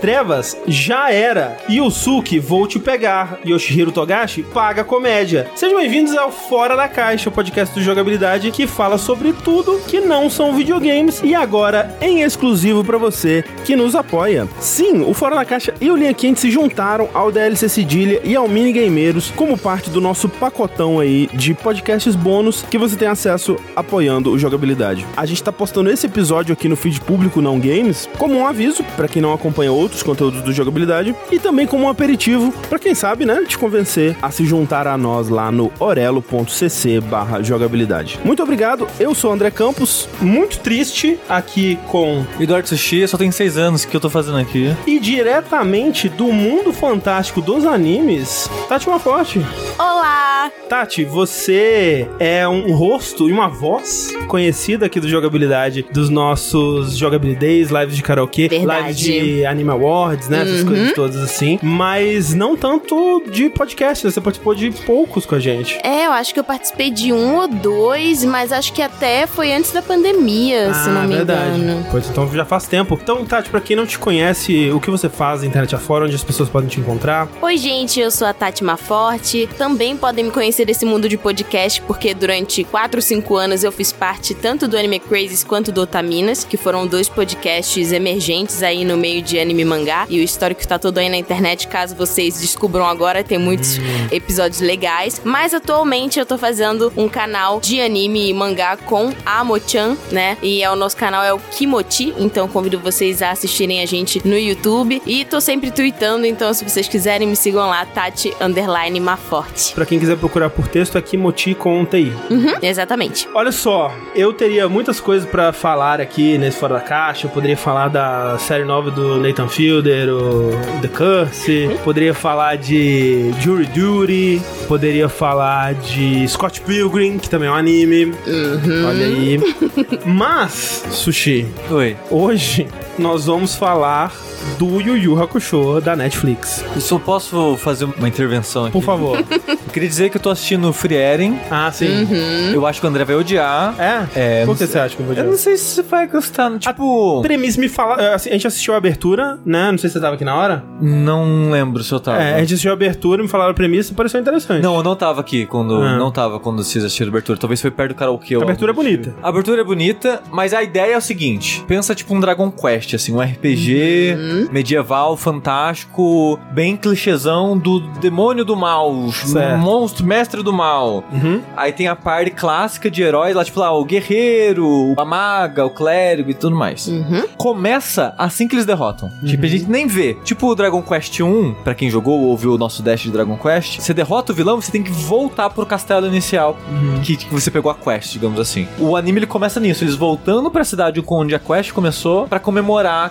Trevas, já era. Yusuke, vou te pegar. Yoshihiro Togashi, paga comédia. Sejam bem-vindos ao Fora da Caixa, o podcast do Jogabilidade que fala sobre tudo que não são videogames e agora em exclusivo para você que nos apoia. Sim, o Fora da Caixa e o Linha Quente se juntaram ao DLC Cedilha e ao Mini Gameiros como parte do nosso pacotão aí de podcasts bônus que você tem acesso apoiando o Jogabilidade. A gente tá postando esse episódio aqui no feed público Não Games como um aviso para quem não acompanha outros conteúdos do Jogabilidade e também como um aperitivo para quem sabe, né, te convencer a se juntar a nós lá no orelo.cc barra jogabilidade. Muito obrigado, eu sou o André Campos, muito triste aqui com Eduardo Sushi, só tem seis anos que eu tô fazendo aqui. e diretamente do mundo fantástico dos animes, Tati Maforte. Olá! Tati, você é um rosto e uma voz conhecida aqui do Jogabilidade, dos nossos Jogabilidays, lives de karaokê, Verdade. lives de Anime Awards, né? Essas Uhum. coisas todas assim. Mas não tanto de podcast, né? Você participou de poucos com a gente. É, eu acho que eu participei de um ou dois, mas acho que até foi antes da pandemia, se não me engano. Pois então já faz tempo. Então, Tati, pra quem não te conhece, o que você faz na internet afora, onde as pessoas podem te encontrar? Oi, gente, eu sou a Tati Maforte. Também podem me conhecer desse mundo de podcast, porque durante 4, 5 anos eu fiz parte tanto do Anime Crazes quanto do Otaminas, que foram dois podcasts emergentes aí no meio de anime mangá. E o histórico tá todo aí na internet, caso vocês descubram agora, tem muitos episódios legais. Mas atualmente eu tô fazendo um canal de anime e mangá com a Mochan, né? E é o nosso canal é o Kimochi, então convido vocês a assistirem a gente no YouTube. E tô sempre tweetando, então se vocês quiserem me sigam lá, Tati Underline Maforte. Pra quem quiser procurar por texto, é Kimoti com TI. Uhum, exatamente. Olha só, eu teria muitas coisas pra falar aqui nesse Fora da Caixa. Eu poderia falar da série nova do Nathan Fielder, o The Curse. Poderia falar de Jury Duty. Poderia falar de Scott Pilgrim, que também é um anime. Uhum. Olha aí. Mas, Sushi, Oi. hoje nós vamos falar do Yu Yu Hakusho da Netflix. Eu só posso fazer uma intervenção aqui. Por favor. Eu queria dizer que eu tô assistindo Free Eren. ah, sim. Eu acho que o André vai odiar. É? É, Por que você acha que eu vou Eu dizer? não sei se você vai gostar. Tipo, Premissa me fala. assim, a gente assistiu a abertura, né? Não sei se você tava aqui na hora. não lembro se eu tava. É, a gente assistiu a abertura, me falaram a premissa e pareceu interessante. Não, eu não tava aqui quando. Ah. Não tava quando vocês assistiram a abertura. Talvez foi perto do karaokê. A abertura é bonita. tipo. A abertura é bonita, mas a ideia é o seguinte: pensa tipo um Dragon Quest, assim, um RPG Uhum. medieval, fantástico, bem clichêzão do demônio do mal, Certo. monstro, mestre do mal. Uhum. Aí tem a parte clássica de heróis lá, tipo lá, o guerreiro, a maga, o clérigo e tudo mais. Uhum. Começa assim que eles derrotam. Uhum. Tipo, a gente nem vê. Tipo o Dragon Quest 1, pra quem jogou ou ouviu o nosso dash de Dragon Quest, você derrota o vilão, você tem que voltar pro castelo inicial Uhum. que, que você pegou a quest, digamos assim. O anime ele começa nisso, eles voltando pra cidade onde a quest começou pra comemorar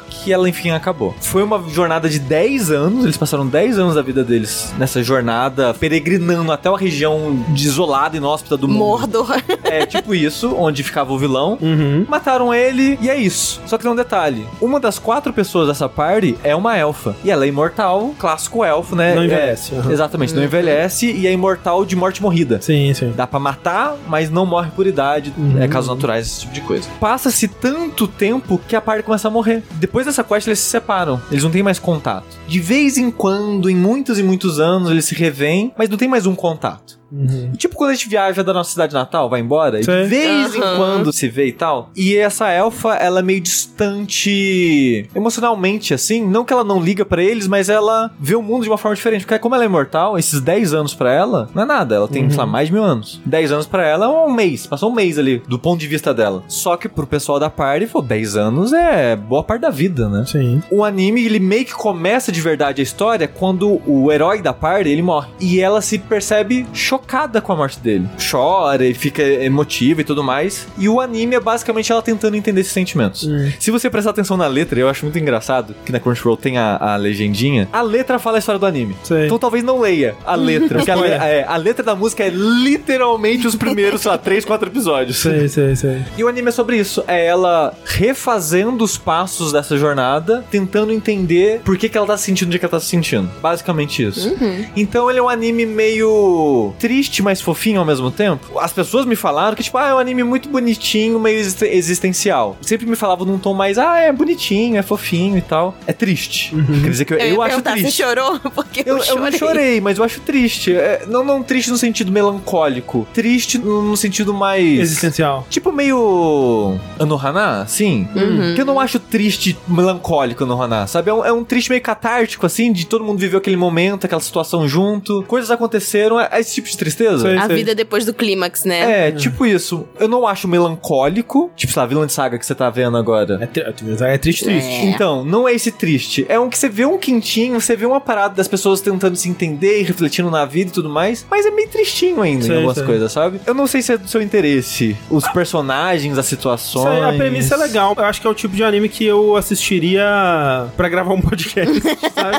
que ela enfim acabou. Foi uma jornada de 10 anos, eles passaram 10 anos da vida deles nessa jornada, peregrinando até uma região desolada e inóspita do mundo. Mordor. É tipo isso, onde ficava o vilão. Uhum. Mataram ele e é isso. Só que tem um detalhe: uma das quatro pessoas dessa party é uma elfa. E ela é imortal, clássico elfo, né? Não É, envelhece, aham. exatamente, não envelhece e é imortal de morte morrida. Sim, sim. Dá pra matar, mas não morre por idade, Uhum. é casos naturais, esse tipo de coisa. Passa-se tanto tempo que a party começa a morrer. Depois dessa quest, eles se separam. Eles não têm mais contato. De vez em quando, em muitos e muitos anos, eles se revêm, mas não tem mais um contato. Uhum. Tipo quando a gente viaja da nossa cidade natal, vai embora, e Sei. de vez em Aham. quando se vê e tal. E essa elfa, ela é meio distante emocionalmente, assim. Não que ela não liga pra eles, mas ela vê o mundo de uma forma diferente. Porque como ela é imortal, esses 10 anos pra ela não é nada. Ela tem, sei lá, mais de mil anos. 10 anos pra ela é um mês. Passou um mês ali, do ponto de vista dela. Só que pro pessoal da party, pô, 10 anos é boa parte da vida, né? Sim. O anime, ele meio que começa de verdade a história quando o herói da party, ele morre. E ela se percebe chocada com a morte dele. Chora e fica emotiva e tudo mais. E o anime é basicamente ela tentando entender esses sentimentos. Hum. Se você prestar atenção na letra, eu acho muito engraçado que na Crunchyroll tem a, a legendinha. A letra fala a história do anime. Sei. Então talvez não leia a letra. porque a, le- é, a letra da música é literalmente os primeiros, sei lá, 3, 4 episódios. Sei, sei, sei. E o anime é sobre isso. É ela refazendo os passos dessa jornada, tentando entender por que, que ela tá se sentindo do jeito que ela tá se sentindo. Basicamente isso. Então ele é um anime meio triste, mas fofinho ao mesmo tempo. As pessoas me falaram que, tipo, ah, é um anime muito bonitinho, meio exist- existencial. Sempre me falavam num tom mais, ah, é bonitinho, é fofinho e tal. É triste. Quer dizer que eu, Eu, eu, acho triste. você chorou? Porque eu, Eu, eu não chorei, mas eu acho triste. É, não, não triste no sentido melancólico. Triste no, sentido mais. Existencial. Tipo meio. Anohana, assim. Uhum. Que eu não acho triste melancólico Anohana, sabe? É um, é um triste meio catártico, assim, de todo mundo viveu aquele momento, aquela situação junto. Coisas aconteceram. É, é esse tipo de tristeza. Sei. A vida depois do clímax, né? É, tipo isso. Eu não acho melancólico. Tipo, sei lá, Vilã de Saga que você tá vendo agora. É, tri- é triste, triste. É. Então, não é esse triste. É um que você vê um quentinho, você vê uma parada das pessoas tentando se entender e refletindo na vida e tudo mais, mas é meio tristinho ainda Sei, em algumas sei. coisas, sabe? Eu não sei se é do seu interesse. Os personagens, as situações. aí, a premissa é legal. Eu acho que é o tipo de anime que eu assistiria pra gravar um podcast, sabe?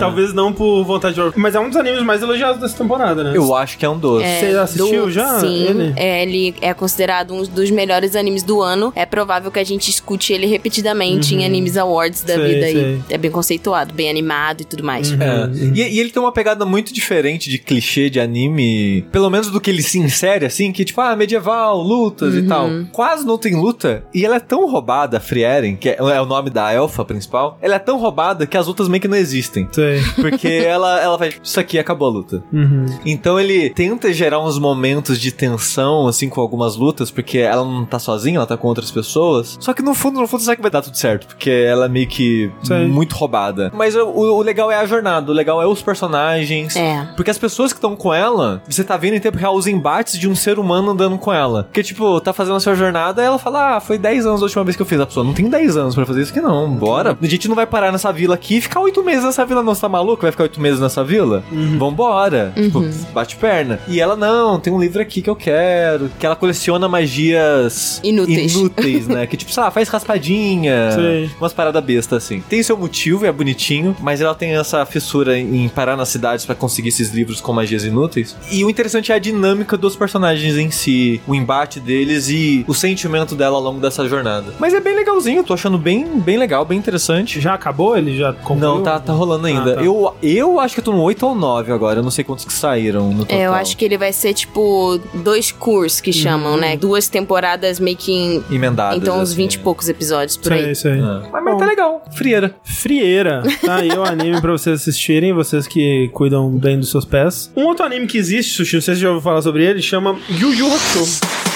Talvez não por vontade de... Mas é um dos animes mais elogiados dessa temporada, né? Eu acho que é um doce. É, Você assistiu do- já Sim, ele? É, ele é considerado um dos melhores animes do ano. É provável que a gente escute ele repetidamente em Animes Awards da Uhum. Sei, vida. sei. É bem conceituado, bem animado e tudo mais. Uhum. É. E, e ele tem uma pegada muito diferente de clichê de anime, pelo menos do que ele se insere, assim, que tipo, ah, medieval, lutas e tal. Quase não tem luta, e ela é tão roubada, a Frieren, que é, é o nome da elfa principal, ela é tão roubada que as lutas meio que não existem. Sei. Porque ela, ela vai, isso aqui acabou a luta. Uhum. Então ele tenta gerar uns momentos de tensão, assim, com algumas lutas, porque ela não tá sozinha, ela tá com outras pessoas. Só que no fundo, no fundo, você sabe que vai dar tudo certo, porque ela é meio que Sei. muito roubada. Mas o, o legal é a jornada, o legal é os personagens. É. Porque as pessoas que estão com ela, você tá vendo em tempo real os embates de um ser humano andando com ela. Porque, tipo, tá fazendo a sua jornada, e ela fala, ah, foi 10 anos a última vez que eu fiz. A pessoa, não tem 10 anos pra fazer isso aqui não, bora. A gente não vai parar nessa vila aqui e ficar 8 meses nessa vila não, você tá maluco? Vai ficar 8 meses nessa vila? Vambora. Tipo, bate perna. E ela, não, tem um livro aqui que eu quero, que ela coleciona magias... Inúteis. Inúteis, né? Que, tipo, sei lá, faz raspadinha. Sei. Umas paradas bestas, assim. Tem seu motivo, é bonitinho, mas ela tem essa fissura em parar nas cidades pra conseguir esses livros com magias inúteis. E o interessante é a dinâmica dos personagens em si, o embate deles e o sentimento dela ao longo dessa jornada. Mas é bem legalzinho, tô achando bem, bem legal, bem interessante. Já acabou? Ele já concluiu? Não, tá, tá rolando ainda. Ah, tá. Eu, eu acho que eu tô no 8 ou 9 agora, eu não sei quantos que saíram no total. É, eu acho que ele vai ser tipo dois cursos que chamam, Uhum. né? Duas temporadas meio que em. Emendados. Então, uns assim. 20 e poucos episódios por aí. Sei, sei. É. Mas, mas tá legal, frieira. Frieira. Tá aí o anime pra vocês assistirem, vocês que cuidam bem dos seus pés. Um outro anime que existe, Sushi, não sei se você já ouviu falar sobre ele, chama Yu Yu Hakusho.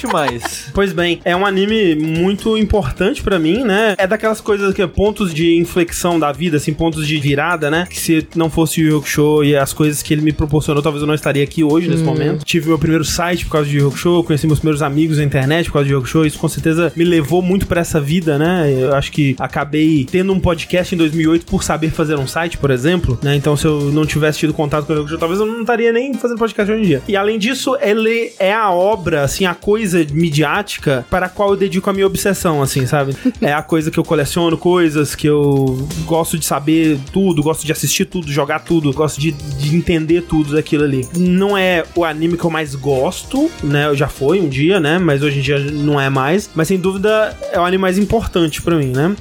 Conte mais. Pois bem, é um anime muito importante pra mim, né? É daquelas coisas que é pontos de inflexão da vida, assim, pontos de virada, né? Que se não fosse o Yu Hakusho e as coisas que ele me proporcionou, talvez eu não estaria aqui hoje, nesse momento. Tive meu primeiro site por causa de Yu Hakusho, conheci meus primeiros amigos na internet por causa de Yu Hakusho, isso com certeza me levou muito pra essa vida, né? Eu acho que acabei tendo um podcast em 2008 por saber fazer um site, por exemplo, né? Então se eu não tivesse tido contato com o Yu Hakusho, talvez eu não estaria nem fazendo podcast hoje em dia. E além disso, ele é a obra, assim, a coisa midiática para a qual eu dedico a minha obsessão, assim, sabe? É a coisa que eu coleciono, coisas que eu gosto de saber tudo, gosto de assistir tudo, jogar tudo, gosto de, de entender tudo daquilo ali. Não é o anime que eu mais gosto, né? Já foi um dia, né? Mas hoje em dia não é mais. Mas sem dúvida é o anime mais importante pra mim, né?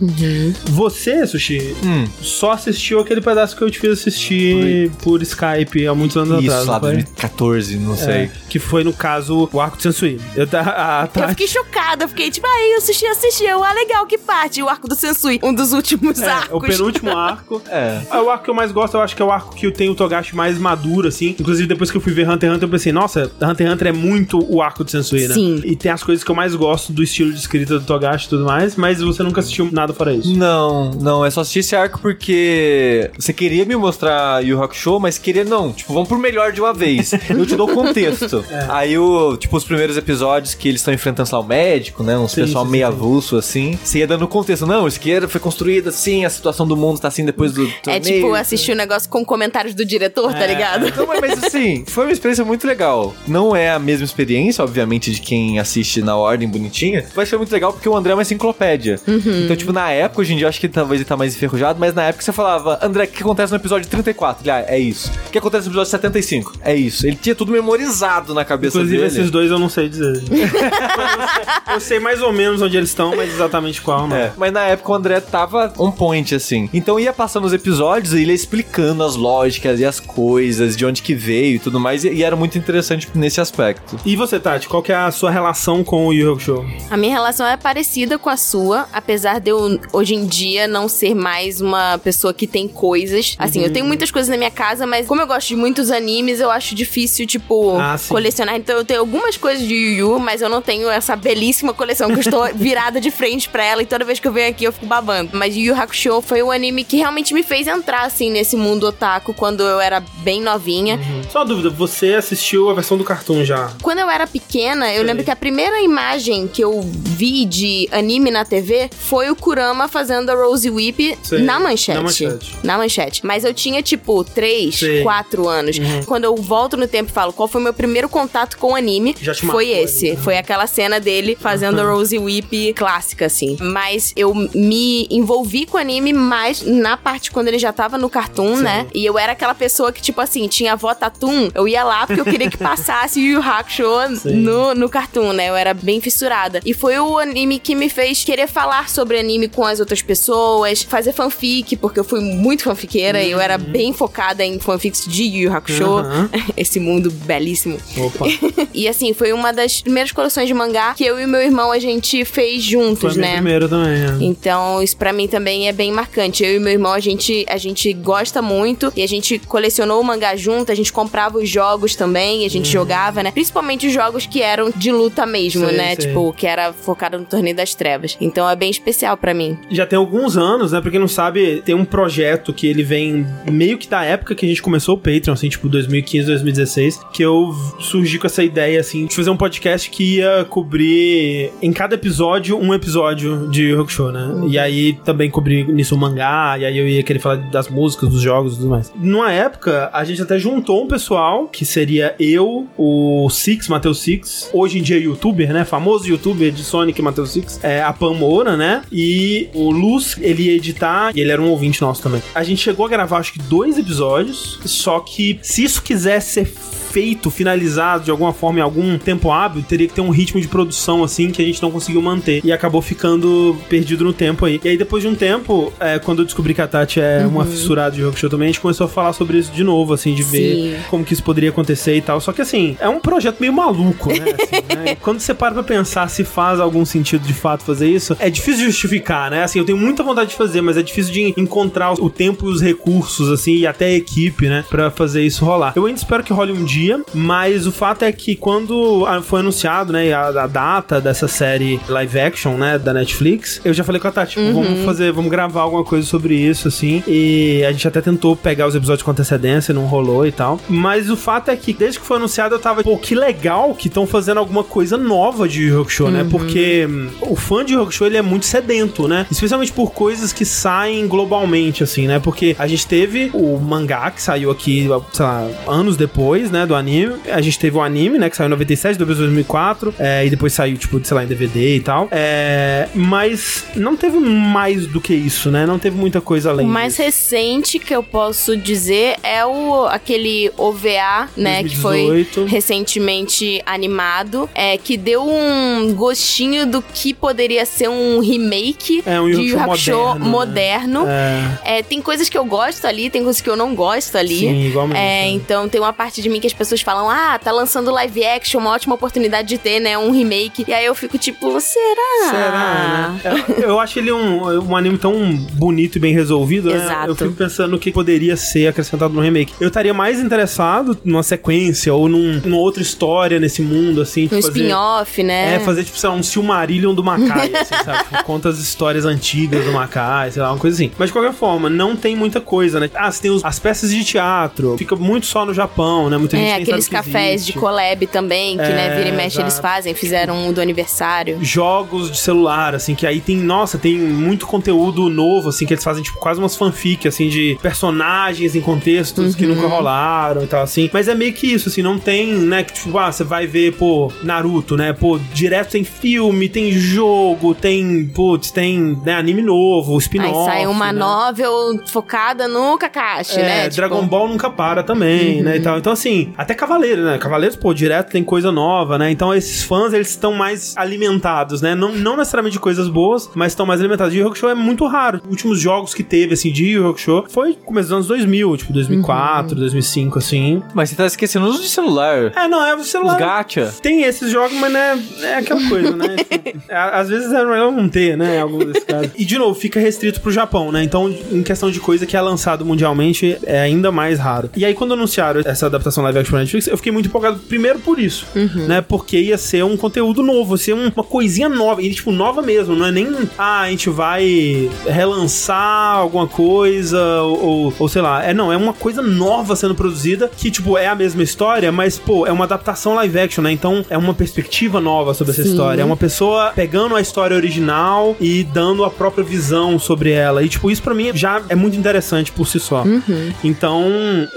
Você, Sushi, Hum, só assistiu aquele pedaço que eu te fiz assistir por Skype há muitos anos isso, atrás. lá não foi? 2014, não sei. É, que foi, no caso, o arco de Sensui. Eu, tá, a Eu Tati- fiquei chocada, eu fiquei tipo, aí, eu assisti, assisti, eu, ah, legal, que parte? O arco do Sensui, um dos últimos é, arcos. o penúltimo arco. É. É o arco que eu mais gosto, eu acho que é o arco que tem o Togashi mais maduro, assim. Inclusive, depois que eu fui ver Hunter x Hunter, eu pensei, nossa, Hunter x Hunter é muito o arco de Sensui, né? Sim. E tem as coisas que eu mais gosto do estilo de escrita do Togashi e tudo mais, mas você nunca assistiu nada fora isso. Não, não, é só assistir esse arco porque você queria me mostrar Yu Hakusho, mas queria não, tipo, vamos pro melhor de uma vez. Eu te dou o contexto. Aí o, tipo, os primeiros primeiros episódios que eles estão enfrentando lá o médico, né? Uns Sim, pessoal sim, meio sim. avulso, assim. Você ia dando contexto. Não, esquerda foi construída assim, a situação do mundo tá assim depois do torneio. É tipo assistir o negócio com comentários do diretor, tá ligado? Não, mas, assim, foi uma experiência muito legal. Não é a mesma experiência, obviamente, de quem assiste na ordem bonitinha. Mas foi muito legal porque o André é uma enciclopédia. Uhum. Então, tipo, na época, hoje em dia, eu acho que talvez ele tá mais enferrujado, mas na época você falava, André, o que acontece no episódio 34? Ele, ah, é isso. O que acontece no episódio 75? É isso. Ele tinha tudo memorizado na cabeça Inclusive, dele. esses dois eu não sei dizer. Eu sei mais ou menos onde eles estão, mas exatamente qual, não. É, mas na época o André tava on point, assim. Então ia passando os episódios e ele ia explicando as lógicas e as coisas, de onde que veio e tudo mais, e, e era muito interessante nesse aspecto. E você, Tati, qual que é a sua relação com o Yu Yu Hakusho? A minha relação é parecida com a sua, apesar de eu, hoje em dia, não ser mais uma pessoa que tem coisas. Assim, eu tenho muitas coisas na minha casa, mas como eu gosto de muitos animes, eu acho difícil, tipo, Ah, colecionar. Então eu tenho algumas coisas de Yu Yu, mas eu não tenho essa belíssima coleção que eu estou virada de frente pra ela e toda vez que eu venho aqui eu fico babando. Mas Yu Yu Hakusho foi o anime que realmente me fez entrar, assim, nesse mundo otaku quando eu era bem novinha. Só uma dúvida, você assistiu a versão do cartoon já? Quando eu era pequena, eu Sei. lembro que a primeira imagem que eu vi de anime na TV foi o Kurama fazendo a Rose Whip Sei. na manchete. Na manchete. Na manchete. Mas eu tinha, tipo, 3, Sei. 4 anos. Uhum. Quando eu volto no tempo e falo qual foi o meu primeiro contato com o anime, foi esse. Né? Foi aquela cena dele fazendo a Rose Whip clássica, assim. Mas eu me envolvi com o anime mais na parte quando ele já tava no cartoon, Sim. né? E eu era aquela pessoa que, tipo assim, tinha avó Tatum, eu ia lá porque eu queria que passasse Yu Yu Hakusho Sim. no, no cartoon, né? Eu era bem fissurada. E foi o anime que me fez querer falar sobre anime com as outras pessoas, fazer fanfic, porque eu fui muito fanfiqueira e eu era bem focada em fanfics de Yu Yu Hakusho. Uhum. Esse mundo belíssimo. Opa. E assim, foi uma das primeiras coleções de mangá que eu e meu irmão a gente fez Foi juntos, minha né? primeira também, é. Então, isso pra mim também é bem marcante. Eu e meu irmão, a gente, a gente gosta muito e a gente colecionou o mangá junto, a gente comprava os jogos também, a gente jogava, né? Principalmente os jogos que eram de luta mesmo, Sei, né? sei. Tipo, que era focado no Torneio das Trevas. Então é bem especial pra mim. Já tem alguns anos, né? Pra quem não sabe, tem um projeto que ele vem meio que da época que a gente começou o Patreon, assim, tipo 2015, 2016, que eu surgi com essa ideia, assim, de fazer um podcast que ia cobrir em cada episódio um episódio de Hakusho, né? E aí também cobrir nisso o mangá, e aí eu ia querer falar das músicas, dos jogos e tudo mais. Numa época, a gente até juntou um pessoal, que seria eu, o Six, Matheus Six, hoje em dia youtuber, né? Famoso youtuber de Sonic Matheus Six, é a Pam Moura, né? E o Luz, ele ia editar, e ele era um ouvinte nosso também. A gente chegou a gravar, acho que dois episódios, só que se isso quisesse ser feito, finalizado de alguma forma em algum tempo hábil, teria que ter um ritmo de produção assim que a gente não conseguiu manter e acabou ficando perdido no tempo aí. E aí depois de um tempo, é, quando eu descobri que a Tati é uma fissurada de jogo show também, a gente começou a falar sobre isso de novo, assim, de ver Sim. como que isso poderia acontecer e tal. Só que assim, é um projeto meio maluco, né? assim, né? Quando você para pra pensar se faz algum sentido de fato fazer isso, é difícil de justificar, né? Assim, eu tenho muita vontade de fazer, mas é difícil de encontrar o tempo e os recursos, assim, e até a equipe, né? Pra fazer isso rolar. Eu ainda espero que role um dia, mas o fato é que quando foi anunciado, né, a, a data dessa série live action, né, da Netflix, eu já falei com a Tati, tipo, vamos fazer, vamos gravar alguma coisa sobre isso, assim, e a gente até tentou pegar os episódios com antecedência, não rolou e tal, mas o fato é que desde que foi anunciado eu tava, pô, que legal que estão fazendo alguma coisa nova de Yu Yu Hakusho, né, porque hum, o fã de Yu Hakusho, ele é muito sedento, né, especialmente por coisas que saem globalmente, assim, né, porque a gente teve o mangá que saiu aqui, sei lá, anos depois, né, do anime, a gente teve o anime, né, que saiu em 97, depois 2004, é, e depois saiu, tipo, sei lá, em DVD e tal, é, mas não teve mais do que isso, né, não teve muita coisa além O mais disso. recente que eu posso dizer é o aquele OVA, né, que foi 2018. recentemente animado, é que deu um gostinho do que poderia ser um remake É, um de Yu Hakusho moderno, moderno. É, É, tem coisas que eu gosto ali, tem coisas que eu não gosto ali. sim, igualmente. É, né. então tem uma parte de mim que as pessoas falam: Ah, tá lançando live action, uma ótima oportunidade de ter, né? Um remake. E aí eu fico tipo, será? Será, né? Eu, eu acho ele um, um anime tão bonito e bem resolvido, né? Exato. Eu fico pensando no que poderia ser acrescentado no remake. Eu estaria mais interessado numa sequência ou num, numa outra história nesse mundo, assim. Um spin-off, né? É, fazer, tipo, sei lá, um Silmarillion do Makai, assim, sabe? Tipo, conta as histórias antigas do Makai, sei lá, uma coisa assim. Mas, de qualquer forma, não tem muita coisa, né? Ah, você tem os- as peças de teatro, fica muito só no Japão, né? Muita gente É, nem aqueles sabe que cafés existe. de collab também, que né? Vira e mexe eles fazem, fizeram um do aniversário. Jogos de celular, assim, que aí tem, nossa, tem muito conteúdo novo, assim, que eles fazem, tipo, quase umas fanfic, assim, de personagens em contextos que nunca rolaram e tal, assim. Mas é meio que isso, assim, não tem, né, que, tipo, ah, você vai ver, pô, Naruto, né, pô, direto tem filme, tem jogo, tem, putz, tem, né, anime novo, spin-off. Aí sai uma né? novel focada no Kakashi, É, né? Tipo, Dragon Ball nunca para também, né, e tal. Então, assim, até Cavaleiro, né, Cavaleiros, pô, direto tem coisa nova, né, então esses fãs, eles estão mais alimentados, né, não, não necessariamente de coisas boas, mas estão mais alimentados. E o Hakusho é muito raro. Os últimos jogos que teve, assim, de Yu Hakusho foi começo dos anos 2000, tipo 2004, 2005, assim. Mas você tá esquecendo os de celular. É, não, é o Os celular. gacha. Tem esses jogos, mas né, é aquela coisa, né? Tipo, é, às vezes é melhor não ter, né? Algum desses casos. E, de novo, fica restrito pro Japão, né? Então, em questão de coisa que é lançado mundialmente, é ainda mais raro. E aí, quando anunciaram essa adaptação live action pra Netflix, eu fiquei muito empolgado, primeiro por isso, né? Porque ia ser um conteúdo novo, ia ser um- uma coisinha nova. E, tipo, nova mesmo, não é nem, ah, a gente vai relançar alguma coisa, ou, ou, ou sei lá. É, não, é uma coisa nova sendo produzida, que, tipo, é a mesma história, mas, pô, é uma adaptação live action, né? Então, é uma perspectiva nova sobre essa Sim. história. É uma pessoa pegando a história original e dando a própria visão sobre ela. E, tipo, isso pra mim já é muito interessante por si só. Então,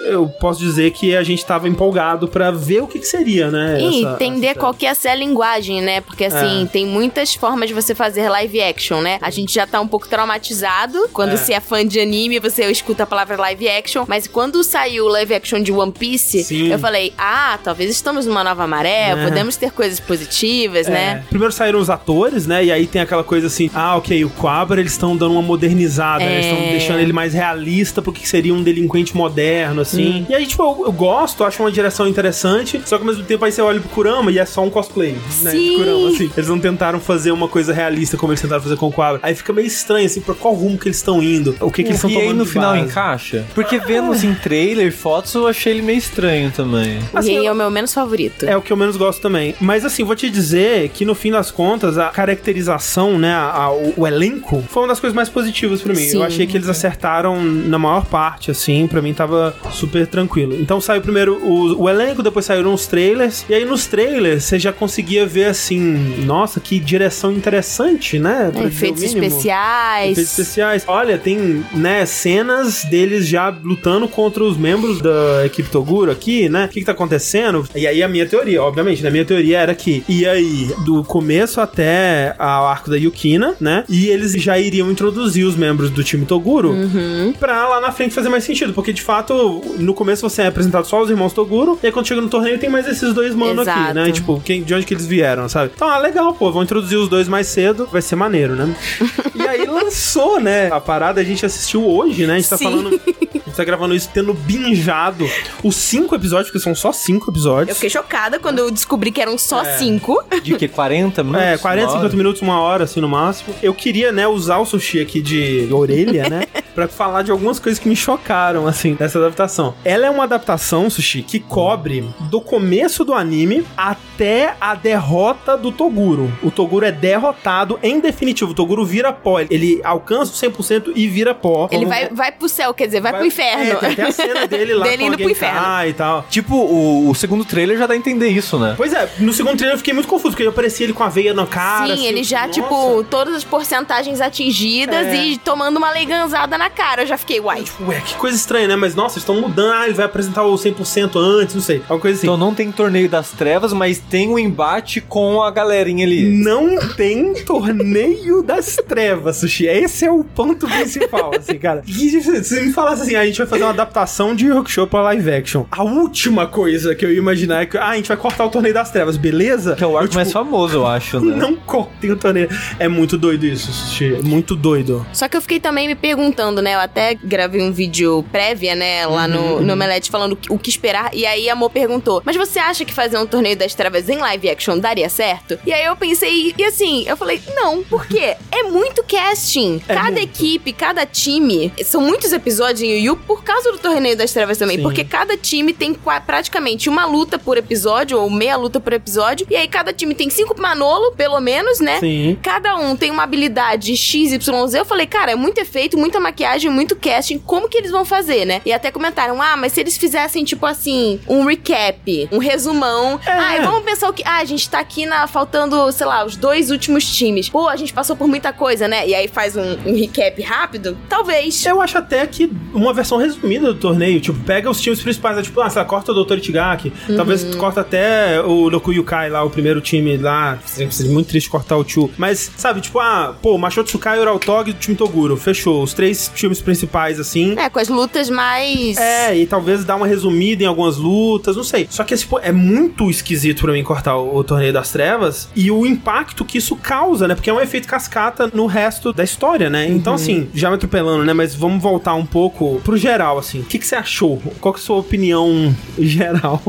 eu posso dizer que a gente tava empolgado pra ver o que, que seria, né? E essa- entender essa- qual que é a linguagem, né? Porque assim, É. tem muitas formas de você fazer live action, né? A gente já tá um pouco traumatizado quando É. você é fã de anime, você escuta a palavra live action, mas quando saiu o live action de One Piece, Sim. eu falei: "Ah, talvez estamos numa nova maré, É. podemos ter coisas positivas, É. né?" Primeiro saíram os atores, né? E aí tem aquela coisa assim: ah, ok, o Quabra eles estão dando uma modernizada, né? Eles estão É. deixando ele mais realista porque seria um delinquente moderno, assim. E aí, tipo, eu, eu gosto, acho uma direção interessante, só que ao mesmo tempo aí você olha pro Kurama e é só um cosplay, né? De Sim. Kurama, assim. Eles não tentaram fazer uma coisa realista como eles tentaram fazer com o Quabra. Aí fica meio estranho, assim, pra qual rumo que eles estão indo, o que, que eles estão e tomando aí no de final base. encaixa? Porque vendo assim trailer, fotos, eu achei ele meio estranho também. Assim, e aí é o meu menos favorito. É o que eu menos gosto também. Mas assim, vou te dizer que no fim das contas, a caracterização, né, a- a- o, o elenco, foi uma das coisas mais positivas pra mim. Sim. Eu achei que eles acertaram na maior parte, assim, pra mim tava super tranquilo. Então saiu primeiro o, o elenco, depois saíram os trailers, e aí nos trailers você já conseguia ver assim, nossa, que direção interessante, né? pra Efeitos especiais. Efeitos especiais. Olha, tem, né, cenas deles já lutando contra os membros da equipe Toguro aqui, né? O que, que tá acontecendo? E aí a minha teoria, obviamente, né? A minha teoria era que ia aí do começo até ao arco da Yukina, né? E eles já iriam introduzir os membros do time Toguro Uhum. pra lá na frente fazer mais sentido. Porque, de fato, no começo você é apresentado só os irmãos Toguro, e aí quando chega no torneio tem mais esses dois manos aqui, né? Tipo, quem, de onde que eles vieram, sabe? Então, ah, legal, pô, vão introduzir os dois mais cedo, vai ser maneiro, né? e aí lançou, né? A parada a gente assistiu hoje, né? A gente tá Sim. falando. A gente tá gravando isso tendo binjado os cinco episódios, porque são só cinco Eu episódios. fiquei chocada quando eu descobri que eram só É. cinco. De que? 40 minutos? É, 40, Uma hora? 50 minutos, uma hora, assim, no máximo. Eu queria, né, usar o sushi aqui de orelha, né? pra falar de algumas coisas que me chocaram, assim, dessa adaptação. Ela é uma adaptação, sushi, que cobre do começo do anime até a derrota do Toguro. O Toguro é derrotado em definitivo. O Toguro vira pó. Ele alcança o 100% e vira pó. Ele vai, vai pro céu, quer dizer, vai, pro inferno. É, tem até a cena dele lá Dele indo pro inferno. E tal. Tipo, o, o segundo trailer já dá a entender isso, né? Pois é, no segundo trailer eu fiquei muito confuso, porque aparecia ele com a veia na cara. Sim, assim, ele já, nossa. tipo, todas as porcentagens atingidas É. e tomando uma leganzada na cara. Eu já fiquei, uai. Ué, que coisa estranha, né? Mas nossa, eles estão mudando. Ah, ele vai apresentar o 100% antes, não sei. Alguma coisa assim. Então não tem torneio das trevas, mas tem um embate com a galerinha ali. Não tem torneio das trevas, Sushi. Esse é o ponto principal, assim, cara. E se você me falasse assim, ah, a gente vai fazer uma adaptação de Rock Show pra live action. A última coisa que eu ia imaginar é que, ah, a gente vai cortar o torneio das trevas, beleza? Que é o arco Eu, mais tipo, famoso, eu acho, né? Não cortem o torneio. É muito doido isso, Sushi. É Muito doido. Só que eu fiquei também me perguntando, né? Eu até gravei um vídeo prévia, né? Lá no, no Melete falando o que esperar. E aí a Amor perguntou: Mas você acha que fazer um torneio das trevas em live action daria certo? E aí eu pensei, e assim, eu falei, não, por quê? É muito casting. É cada muito. equipe, cada time. São muitos episódios em Yu por causa do Torneio das Trevas também. Sim. Porque cada time tem praticamente uma luta por episódio, ou meia luta por episódio. E aí cada time tem cinco Manolo, pelo menos, né? Sim. Cada um tem uma habilidade XYZ. Eu falei, cara, é muito efeito, muita maquiagem, muito casting. Como que eles vão fazer, né? E até comentaram, ah, mas se eles fizessem, tipo assim, um recap, um resumão. É. Ah, e vamos pensar o que. Ah, a gente tá aqui na faltando, sei lá, os dois últimos times. Pô, a gente passou por muita coisa, né? E aí faz um, um recap rápido? Talvez. Eu acho até que uma versão resumida do torneio, tipo, pega os times principais, né? tipo, ah, sei lá, corta o Dr. Itigaki, Uhum. talvez corta até o Loku Yukai lá, o primeiro time lá, seria muito triste cortar o Chu, mas, sabe, tipo, ah, pô, Macho Tsukai, Urautog e o time Toguro, fechou, os três times principais, assim, É, com as lutas mais. é, e talvez dar uma resumida em algumas lutas, não sei. Só que é muito esquisito pra mim cortar o, o Torneio das Trevas e o impacto que isso causa, né? Porque é um efeito cascata no resto da história, né? Então, assim, já me atropelando, né? Mas vamos voltar um pouco pro geral, assim. O que, que você achou? Qual que é a sua opinião geral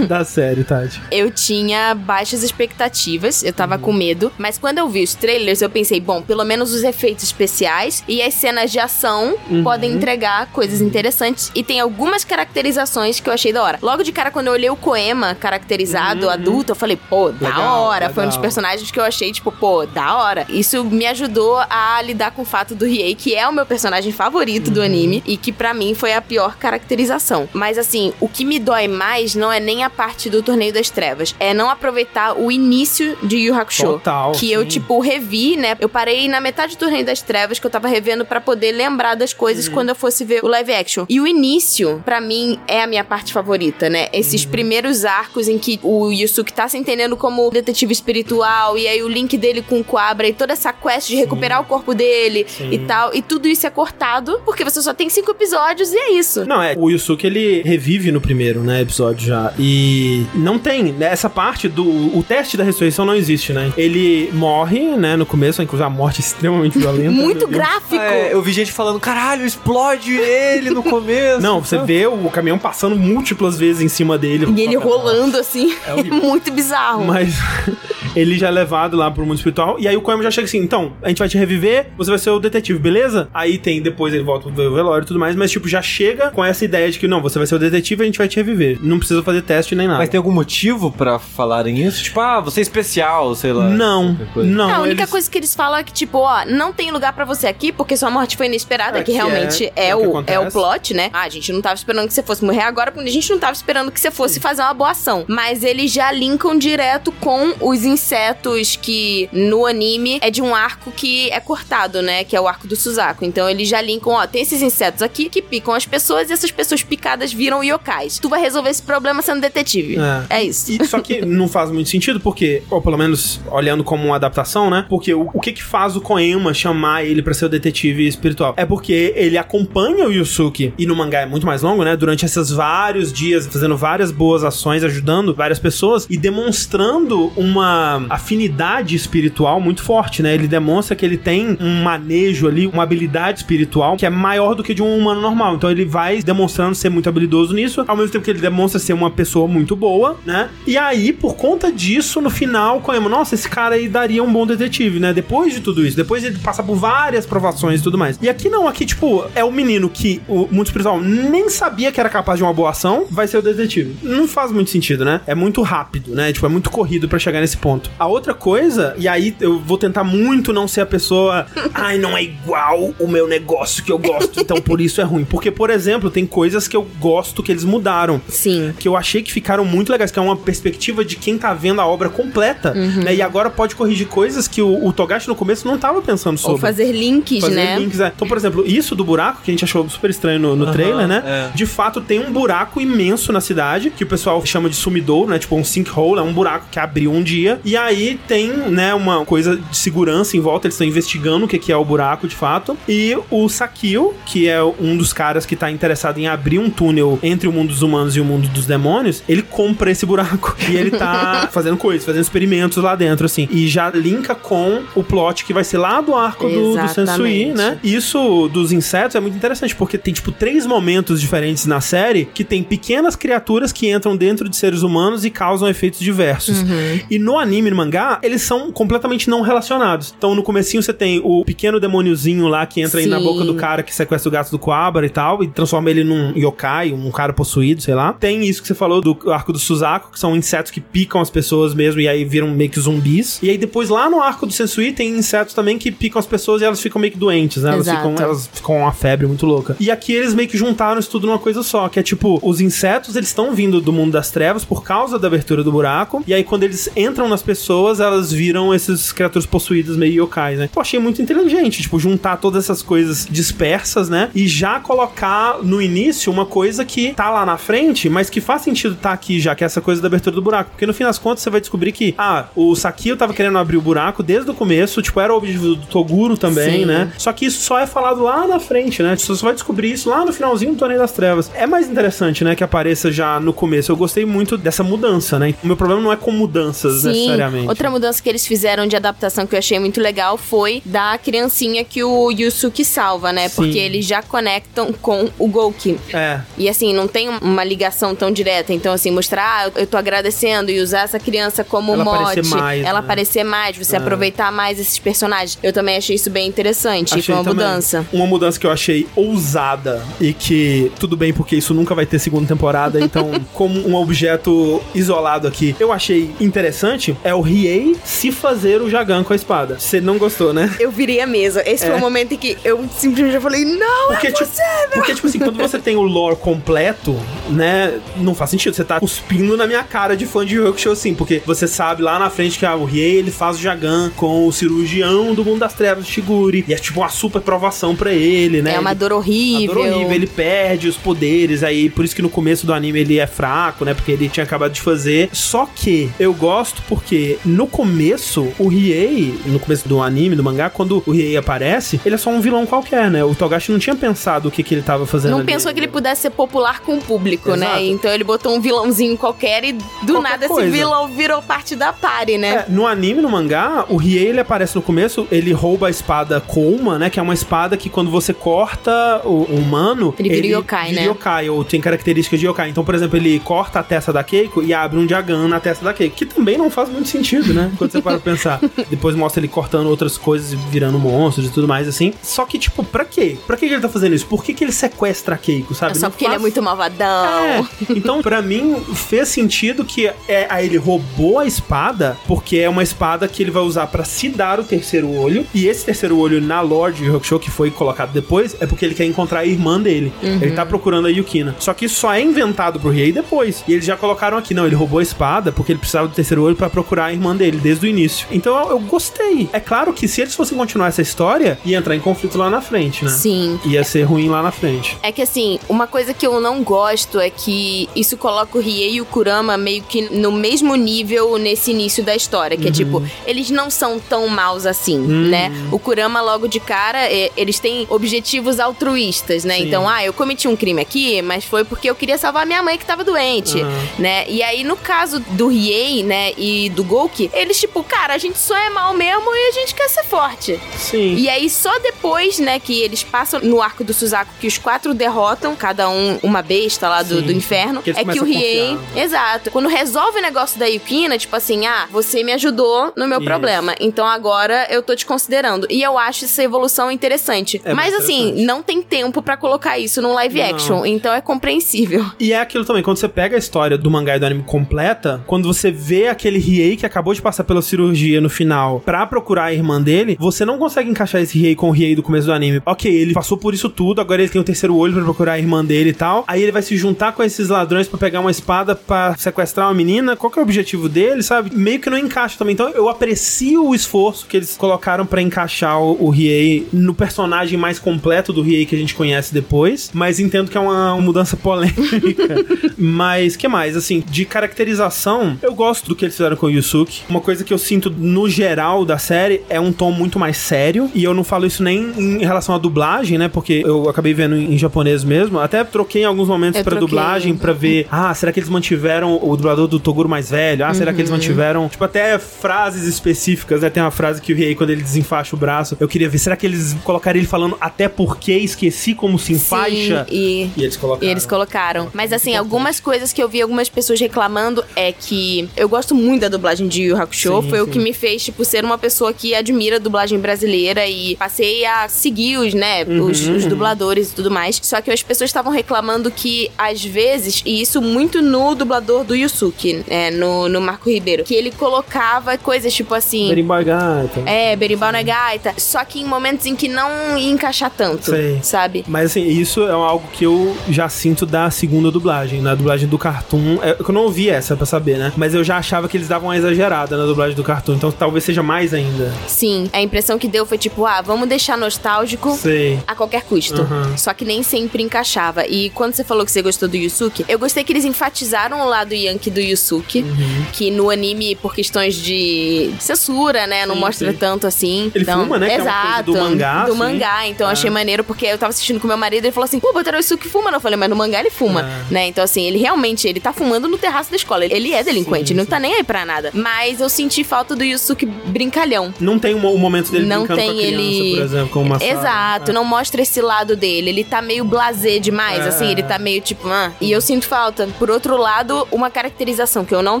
da série, Tati? Eu tinha baixas expectativas, eu tava com medo, mas quando eu vi os trailers, eu pensei, bom, pelo menos os efeitos especiais e as cenas de ação podem entregar coisas interessantes e tem algumas caracterizações que eu achei da hora. Logo de cara, quando eu olhei o Koema caracterizado, eu falei, pô, da Legal, hora. Foi um dos legal. personagens que eu achei, tipo, pô, da hora. Isso me ajudou a lidar com o fato do Riei, que é o meu personagem favorito do anime e que pra mim foi a pior caracterização. Mas assim, o que me dói mais não é nem a parte do Torneio das Trevas, é não aproveitar o início de Yu Hakusho. Total, Que eu, sim. tipo, revi, né? Eu parei na metade do Torneio das Trevas que eu tava revendo pra poder lembrar das coisas Uhum. quando eu fosse ver o live action. E o início, pra mim, é a minha parte favorita, né? Esses Uhum. primeiros arcos em que o Yusuke tá se entendendo como detetive espiritual, e aí o link dele com o Quabra e toda essa quest de recuperar o corpo dele Sim. e tal. E tudo isso é cortado, porque você só tem cinco episódios e é isso. Não, é, o Yusuke ele revive no primeiro, né, episódio já. E não tem, né, essa parte do o teste da ressurreição não existe, né? Ele morre, né, no começo, inclusive a morte extremamente violenta. Muito gráfico. É, eu vi gente falando, caralho, explode ele no começo. Não, você vê o caminhão passando múltiplas vezes em cima dele. E ele rolando assim, É é. Muito bizarro. Mas ele já é levado lá pro mundo espiritual. E aí o Koema já chega assim: então, a gente vai te reviver, você vai ser o detetive, beleza? Aí tem, depois ele volta pro velório e tudo mais, mas tipo, já chega com essa ideia de que não, você vai ser o detetive e a gente vai te reviver. Não precisa fazer teste nem nada. Mas tem algum motivo pra falarem isso? Tipo, ah, você é especial, sei lá. Não, coisa. não. a única eles- coisa que eles falam é que, tipo, ó, não tem lugar pra você aqui porque sua morte foi inesperada, É, que, que realmente é- é, é o é o plot, né? Ah, a gente não tava esperando que você fosse morrer agora, porque a gente não tava esperando que você fosse fazer uma boa ação. Mas eles já linkam direto com os insetos que no anime é de um arco que é cortado, né? Que é o arco do Suzaku. Então eles já linkam, ó, tem esses insetos aqui que picam as pessoas e essas pessoas picadas viram yokais. Tu vai resolver esse problema sendo detetive. É, isso. E- só que não faz muito sentido, porque, ou pelo menos olhando como uma adaptação, né? Porque o, o que que faz o Koema chamar ele pra ser o detetive espiritual? É porque ele acompanha o Yusuke, e no mangá é muito mais longo, né? Durante esses vários dias, fazendo várias boas ações, ajudando várias pessoas e demonstrando uma afinidade espiritual muito forte, né? Ele demonstra que ele tem um manejo ali, uma habilidade espiritual que é maior do que de um humano normal. Então ele vai demonstrando ser muito habilidoso nisso, ao mesmo tempo que ele demonstra ser uma pessoa muito boa, né? E aí, por conta disso, no final, Koema, nossa, esse cara aí daria um bom detetive, né? Depois de tudo isso, depois ele passa por várias provações e tudo mais. E aqui não, aqui, tipo, é o menino que o mundo espiritual nem sabia que era capaz de uma boa ação, vai ser o detetive. Não faz muito sentido, né? É muito rápido, né? Tipo, é muito corrido pra chegar nesse ponto. A outra coisa, e aí eu vou tentar muito não ser a pessoa, ai, não é igual o meu negócio que eu gosto, então por isso é ruim. Porque, por exemplo, tem coisas que eu gosto que eles mudaram Sim. que eu achei que ficaram muito legais, que é uma perspectiva de quem tá vendo a obra completa, Uhum. né? E agora pode corrigir coisas que o, o Togashi no começo não tava pensando sobre. Ou fazer links, Fazer né? links, é. Então, por exemplo, isso do buraco, que a gente achou super estranho no, no Aham, trailer, né? é. De fato, tem um buraco imenso na cidade, que o pessoal chama de sumidouro, né? Tipo um sinkhole, é um buraco que abriu um dia. E aí tem, né, uma coisa de segurança em volta, eles estão investigando o que que é o buraco de fato. E o Sakio, que é um dos caras que tá interessado em abrir um túnel entre o mundo dos humanos e o mundo dos demônios, ele compra esse buraco. E ele tá fazendo coisas, fazendo experimentos lá dentro, assim. E já linka com o plot que vai ser lá do arco do, do Sensui, né? Isso dos insetos é muito interessante, porque tem, tipo, três momentos diferentes na série que tem pequenas criaturas que entram dentro de seres humanos e causam efeitos diversos. Uhum. E no anime e no mangá, eles são completamente não relacionados. Então, no comecinho você tem o pequeno demôniozinho lá que entra aí na Sim. boca do cara que sequestra o gato do Coabra. E tal, e transforma ele num yokai, um cara possuído, sei lá. Tem isso que você falou do arco do Suzaku, que são insetos que picam as pessoas mesmo e aí viram meio que zumbis. E aí depois lá no arco do Sensui tem insetos também que picam as pessoas e elas ficam meio que doentes, né? Elas Exato. ficam, elas ficam com uma febre muito louca. E aqui eles meio que juntaram isso tudo numa coisa só, que é tipo, os insetos eles estão vindo do mundo das trevas por causa da abertura do buraco, e aí quando eles entram nas pessoas, elas viram esses criaturas possuídas meio yokais, né? Eu achei muito inteligente, tipo, juntar todas essas coisas dispersas, né? E já colocar no início uma coisa que tá lá na frente, mas que faz sentido tá aqui já, que é essa coisa da abertura do buraco. Porque no fim das contas você vai descobrir que, ah, o Sakio tava querendo abrir o buraco desde o começo, tipo, era o objetivo do Toguro também, Sim. né? Só que isso só é falado lá na frente, né? Você só vai descobrir isso lá no finalzinho do Torneio das Trevas. É mais interessante, né, que apareça já no começo. Eu gostei muito dessa mudança, né? O meu problema não é com mudanças, Sim, necessariamente. outra mudança que eles fizeram de adaptação que eu achei muito legal foi da criancinha que o Yusuke salva, né? Sim. Porque eles já conectam com o Gouki. É, E assim, não tem uma ligação tão direta. Então, assim, mostrar, ah, eu tô agradecendo e usar essa criança como Ela mote. aparecer mais, ela né? aparecer mais, você É. aproveitar mais esses personagens. Eu também achei isso bem interessante. Achei foi uma também. mudança. Uma mudança que eu achei ousada e que tudo bem porque isso nunca vai ter segunda temporada, então como um objeto isolado aqui, eu achei interessante é o Riei se fazer o Jagan com a espada. Você não gostou, né? Eu virei a mesa. Esse É. foi o momento em que eu simplesmente já falei, não, Porque, é tipo, porque, tipo assim, quando você tem o lore completo, né, não faz sentido. Você tá cuspindo na minha cara de fã de Hakusho, assim, porque você sabe lá na frente que ah, o Riei, ele faz o Jagan com o cirurgião do mundo das trevas, Shiguri, e é tipo uma super provação pra ele, né? É uma dor horrível. a dor horrível, ele perde os poderes, aí por isso que no começo do anime ele é fraco, né? Porque ele tinha acabado de fazer. Só que eu gosto porque no começo, o Riei, no começo do anime, do mangá, quando o Riei aparece, ele é só um vilão qualquer, né? O Togashi não tinha pensado o que, que ele tava fazendo. Não ali. pensou que ele pudesse ser popular com o público, Exato. né? Então ele botou um vilãozinho qualquer e do Qualquer nada coisa. esse vilão virou parte da party, né? É, no anime, no mangá, o Riei ele aparece no começo, ele rouba a espada Kouma, né? Que é uma espada que quando você corta o, o humano. Ele vira yokai, né? yokai, ou tem características de yokai. Então, por exemplo, ele corta a testa da Keiko e abre um Jagan na testa da Keiko. Que também não faz muito sentido, né? Quando você para pra pensar. Depois mostra ele cortando outras coisas e virando monstros e tudo mais, assim. Só que, tipo, pra quê? Pra que ele tá fazendo isso? Por que, que ele sequestra a Keiko, sabe? É só Não porque ele é faz- muito malvadão. é, então pra mim fez sentido que é, aí ele roubou a espada, porque é uma espada que ele vai usar pra se dar o terceiro olho, e esse terceiro olho na Lord de Hakusho, que foi colocado depois, é porque ele quer encontrar a irmã dele. Ele tá procurando a Yukina. Só que isso só é inventado pro Riei depois. E eles já colocaram aqui, não, ele roubou a espada porque ele precisava do terceiro olho pra procurar a irmã dele desde o início. Então eu, eu gostei. É claro que se eles fossem continuar essa história, ia entrar em conflito lá na frente, né? Sim. Ia ser ruim lá na frente. É que assim, uma coisa que eu não gosto é que isso coloca o Riei e o Kurama meio que no mesmo nível nesse início da história. Que é tipo, eles não são tão maus assim, né? O Kurama, logo de cara, é, eles têm objetivos altruístas, né? Sim. Então, ah, eu cometi um crime aqui, mas foi porque eu queria salvar minha mãe que tava doente, Aham. né? E aí, no caso do Riei, né, e do Gouki, eles, tipo, cara, a gente só é mal mesmo e a gente quer ser forte. Sim. E aí, só depois, né, que eles passam no arco do Suzaku, que os quatro derrotam, cada um uma besta lá do, do inferno, Que é que o Riei. Exato. Quando resolve o negócio da Yukina, tipo assim, ah, você me ajudou no meu Isso. problema, então agora eu tô te considerando. E eu acho essa evolução interessante. É Mas assim, interessante. não tem tempo pra colocar isso num live Não. action, então é compreensível. E é aquilo também, quando você pega a história do mangá e do anime completa, quando você vê aquele Riei que acabou de passar pela cirurgia no final pra procurar a irmã dele, você não consegue encaixar esse Riei com o Riei do começo do anime. Ok, ele passou por isso tudo, agora ele tem o terceiro olho pra procurar a irmã dele e tal. Aí ele vai se juntar com esses ladrões pra pegar uma espada pra sequestrar uma menina. Qual que é o objetivo dele, sabe? Meio que não encaixa também. Então eu aprecio o esforço que eles colocaram pra encaixar o, Riei no personagem mais completo do Riei que a gente conhece depois, mas entendo que é uma, mudança polêmica. mas que mais? Assim, de caracterização, eu gosto do que eles fizeram com o Yusuke. Uma coisa que eu sinto no geral da série é um tom muito mais sério, e eu não falo isso nem em relação à dublagem, né? Porque eu acabei vendo em japonês mesmo. Até troquei em alguns momentos Eu pra troquei. dublagem pra ver, ah, será que eles mantiveram o dublador do Toguro mais velho? Ah, será que eles mantiveram, tipo, até frases específicas, né? Tem uma frase que o Riei, quando ele desenfaixa o braço, eu queria ver, será que eles colocaram ele falando até porque esqueci como se enfaixa? Sim, e E eles colocaram. E eles colocaram. Mas assim, algumas coisas que eu vi algumas pessoas reclamando é que eu gosto muito da dublagem de Yu Hakusho. Sim, foi o sim. que me fez, tipo, ser uma pessoa que admira a dublagem brasileira e passei a seguir os, né, Uhum, os, os dubladores e tudo mais. Só que as pessoas estavam reclamando que, às vezes, e isso muito no dublador do Yusuke, é, no, no Marco Ribeiro, que ele colocava coisas tipo assim. Berimbau e gaita. É, berimbau na gaita. Só que em momentos em que não ia encaixar tanto, Sei. sabe? Mas assim, isso é algo que eu já sinto da segunda dublagem. Na dublagem do Cartoon. É, eu não ouvi essa pra saber, né? Mas eu já achava que eles davam uma exagerada na dublagem do Cartoon. Então talvez seja mais ainda. Sim, a impressão que deu foi tipo, ah, vamos deixar nostálgico Sei. a qualquer custo. Uhum. Só que nem sempre encaixava. E quando você falou que você gostou do Yusuke, eu gostei que eles enfatizaram o lado Yankee do Yusuke, Uhum. que no anime, por questões de censura, né, não Sim, mostra sim. tanto assim. Ele então, fuma, né, é Exato. do mangá, Do assim. mangá. Então eu É. achei maneiro, porque eu tava assistindo com meu marido e ele falou assim: pô, botaram o Yusuke fuma. Não, eu falei, mas no mangá ele fuma, É. né? Então assim, ele realmente, ele tá fumando no terraço da escola. Ele é delinquente, Sim, não sim. tá nem aí pra nada. Mas eu senti falta do Yusuke brincalhão. Não tem o momento dele Não brincando tem com a criança, ele. por exemplo, como uma É. Exato, não mostra esse lado dele. Ele tá meio blasé demais, É. assim, ele tá meio tipo, ah. E eu sinto falta. Por outro lado, uma caracterização que eu não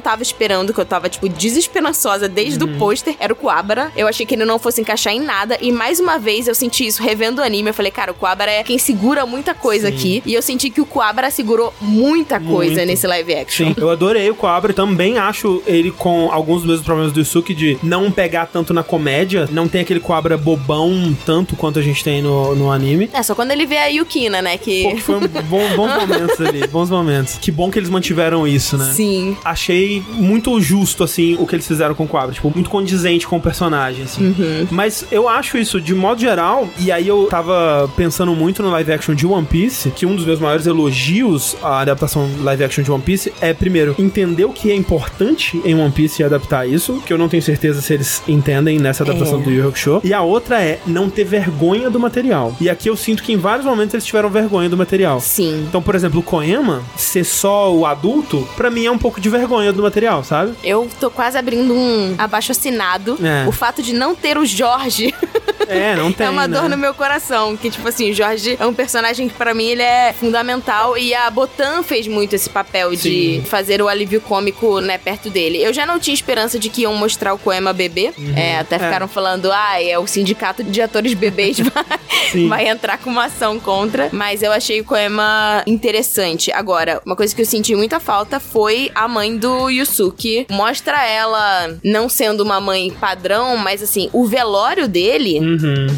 tava esperando, que eu tava, tipo, desesperançosa desde Uhum. o pôster, era o Kuabara. Eu achei que ele não fosse encaixar em nada. E mais uma vez eu senti isso revendo o anime. Eu falei, cara, o Kuabara é quem segura muita coisa Sim. aqui. E eu senti que o Kuabara segurou muita coisa Muito. nesse live action. Sim, eu adorei o Cobra. Também acho ele com alguns dos mesmos problemas do Yusuke de não pegar tanto na comédia. Não tem aquele Cobra bobão tanto quanto a gente tem no, no anime. É, só quando ele vê a Yukina, né? Que. Pô, que foi um bom, bons momentos ali, bons momentos. Que bom que eles mantiveram isso, né? Sim. Achei muito justo, assim, o que eles fizeram com o Quabra. Tipo, muito condizente com o personagem, assim. Uhum. Mas eu acho isso, de modo geral, e aí eu tava pensando muito no live action de One Piece, que um dos meus maiores elogios à adaptação live action de One Piece é, primeiro, entender o que é importante em One Piece e adaptar isso, que eu não tenho certeza se eles entendem nessa adaptação É. do Yu Hakusho. E a outra é não ter vergonha do material. E aqui eu sinto que em vários momentos eles tiveram vergonha do material. Sim. Então, por exemplo, o Koema, ser só o adulto, pra mim é um pouco de vergonha do material, sabe? Eu tô quase abrindo um abaixo assinado. É. O fato de não ter o Jorge É, não tem. é uma né? dor no meu coração. Que, tipo assim, o Jorge é um personagem que pra mim ele é fundamental. E a Botan fez muito esse papel Sim. de fazer o alívio cômico, né, perto dele. Eu já não tinha esperança de que iam mostrar o Koema bebê. É, até ficaram falando, ah, é o sindicato de atores bebês vai, vai entrar com uma ação contra. Mas eu achei o Koema interessante. Agora, uma coisa que eu senti muita falta foi a mãe do Yusuke. Mostra ela não sendo uma mãe padrão, mas assim, o velório dele. Uhum.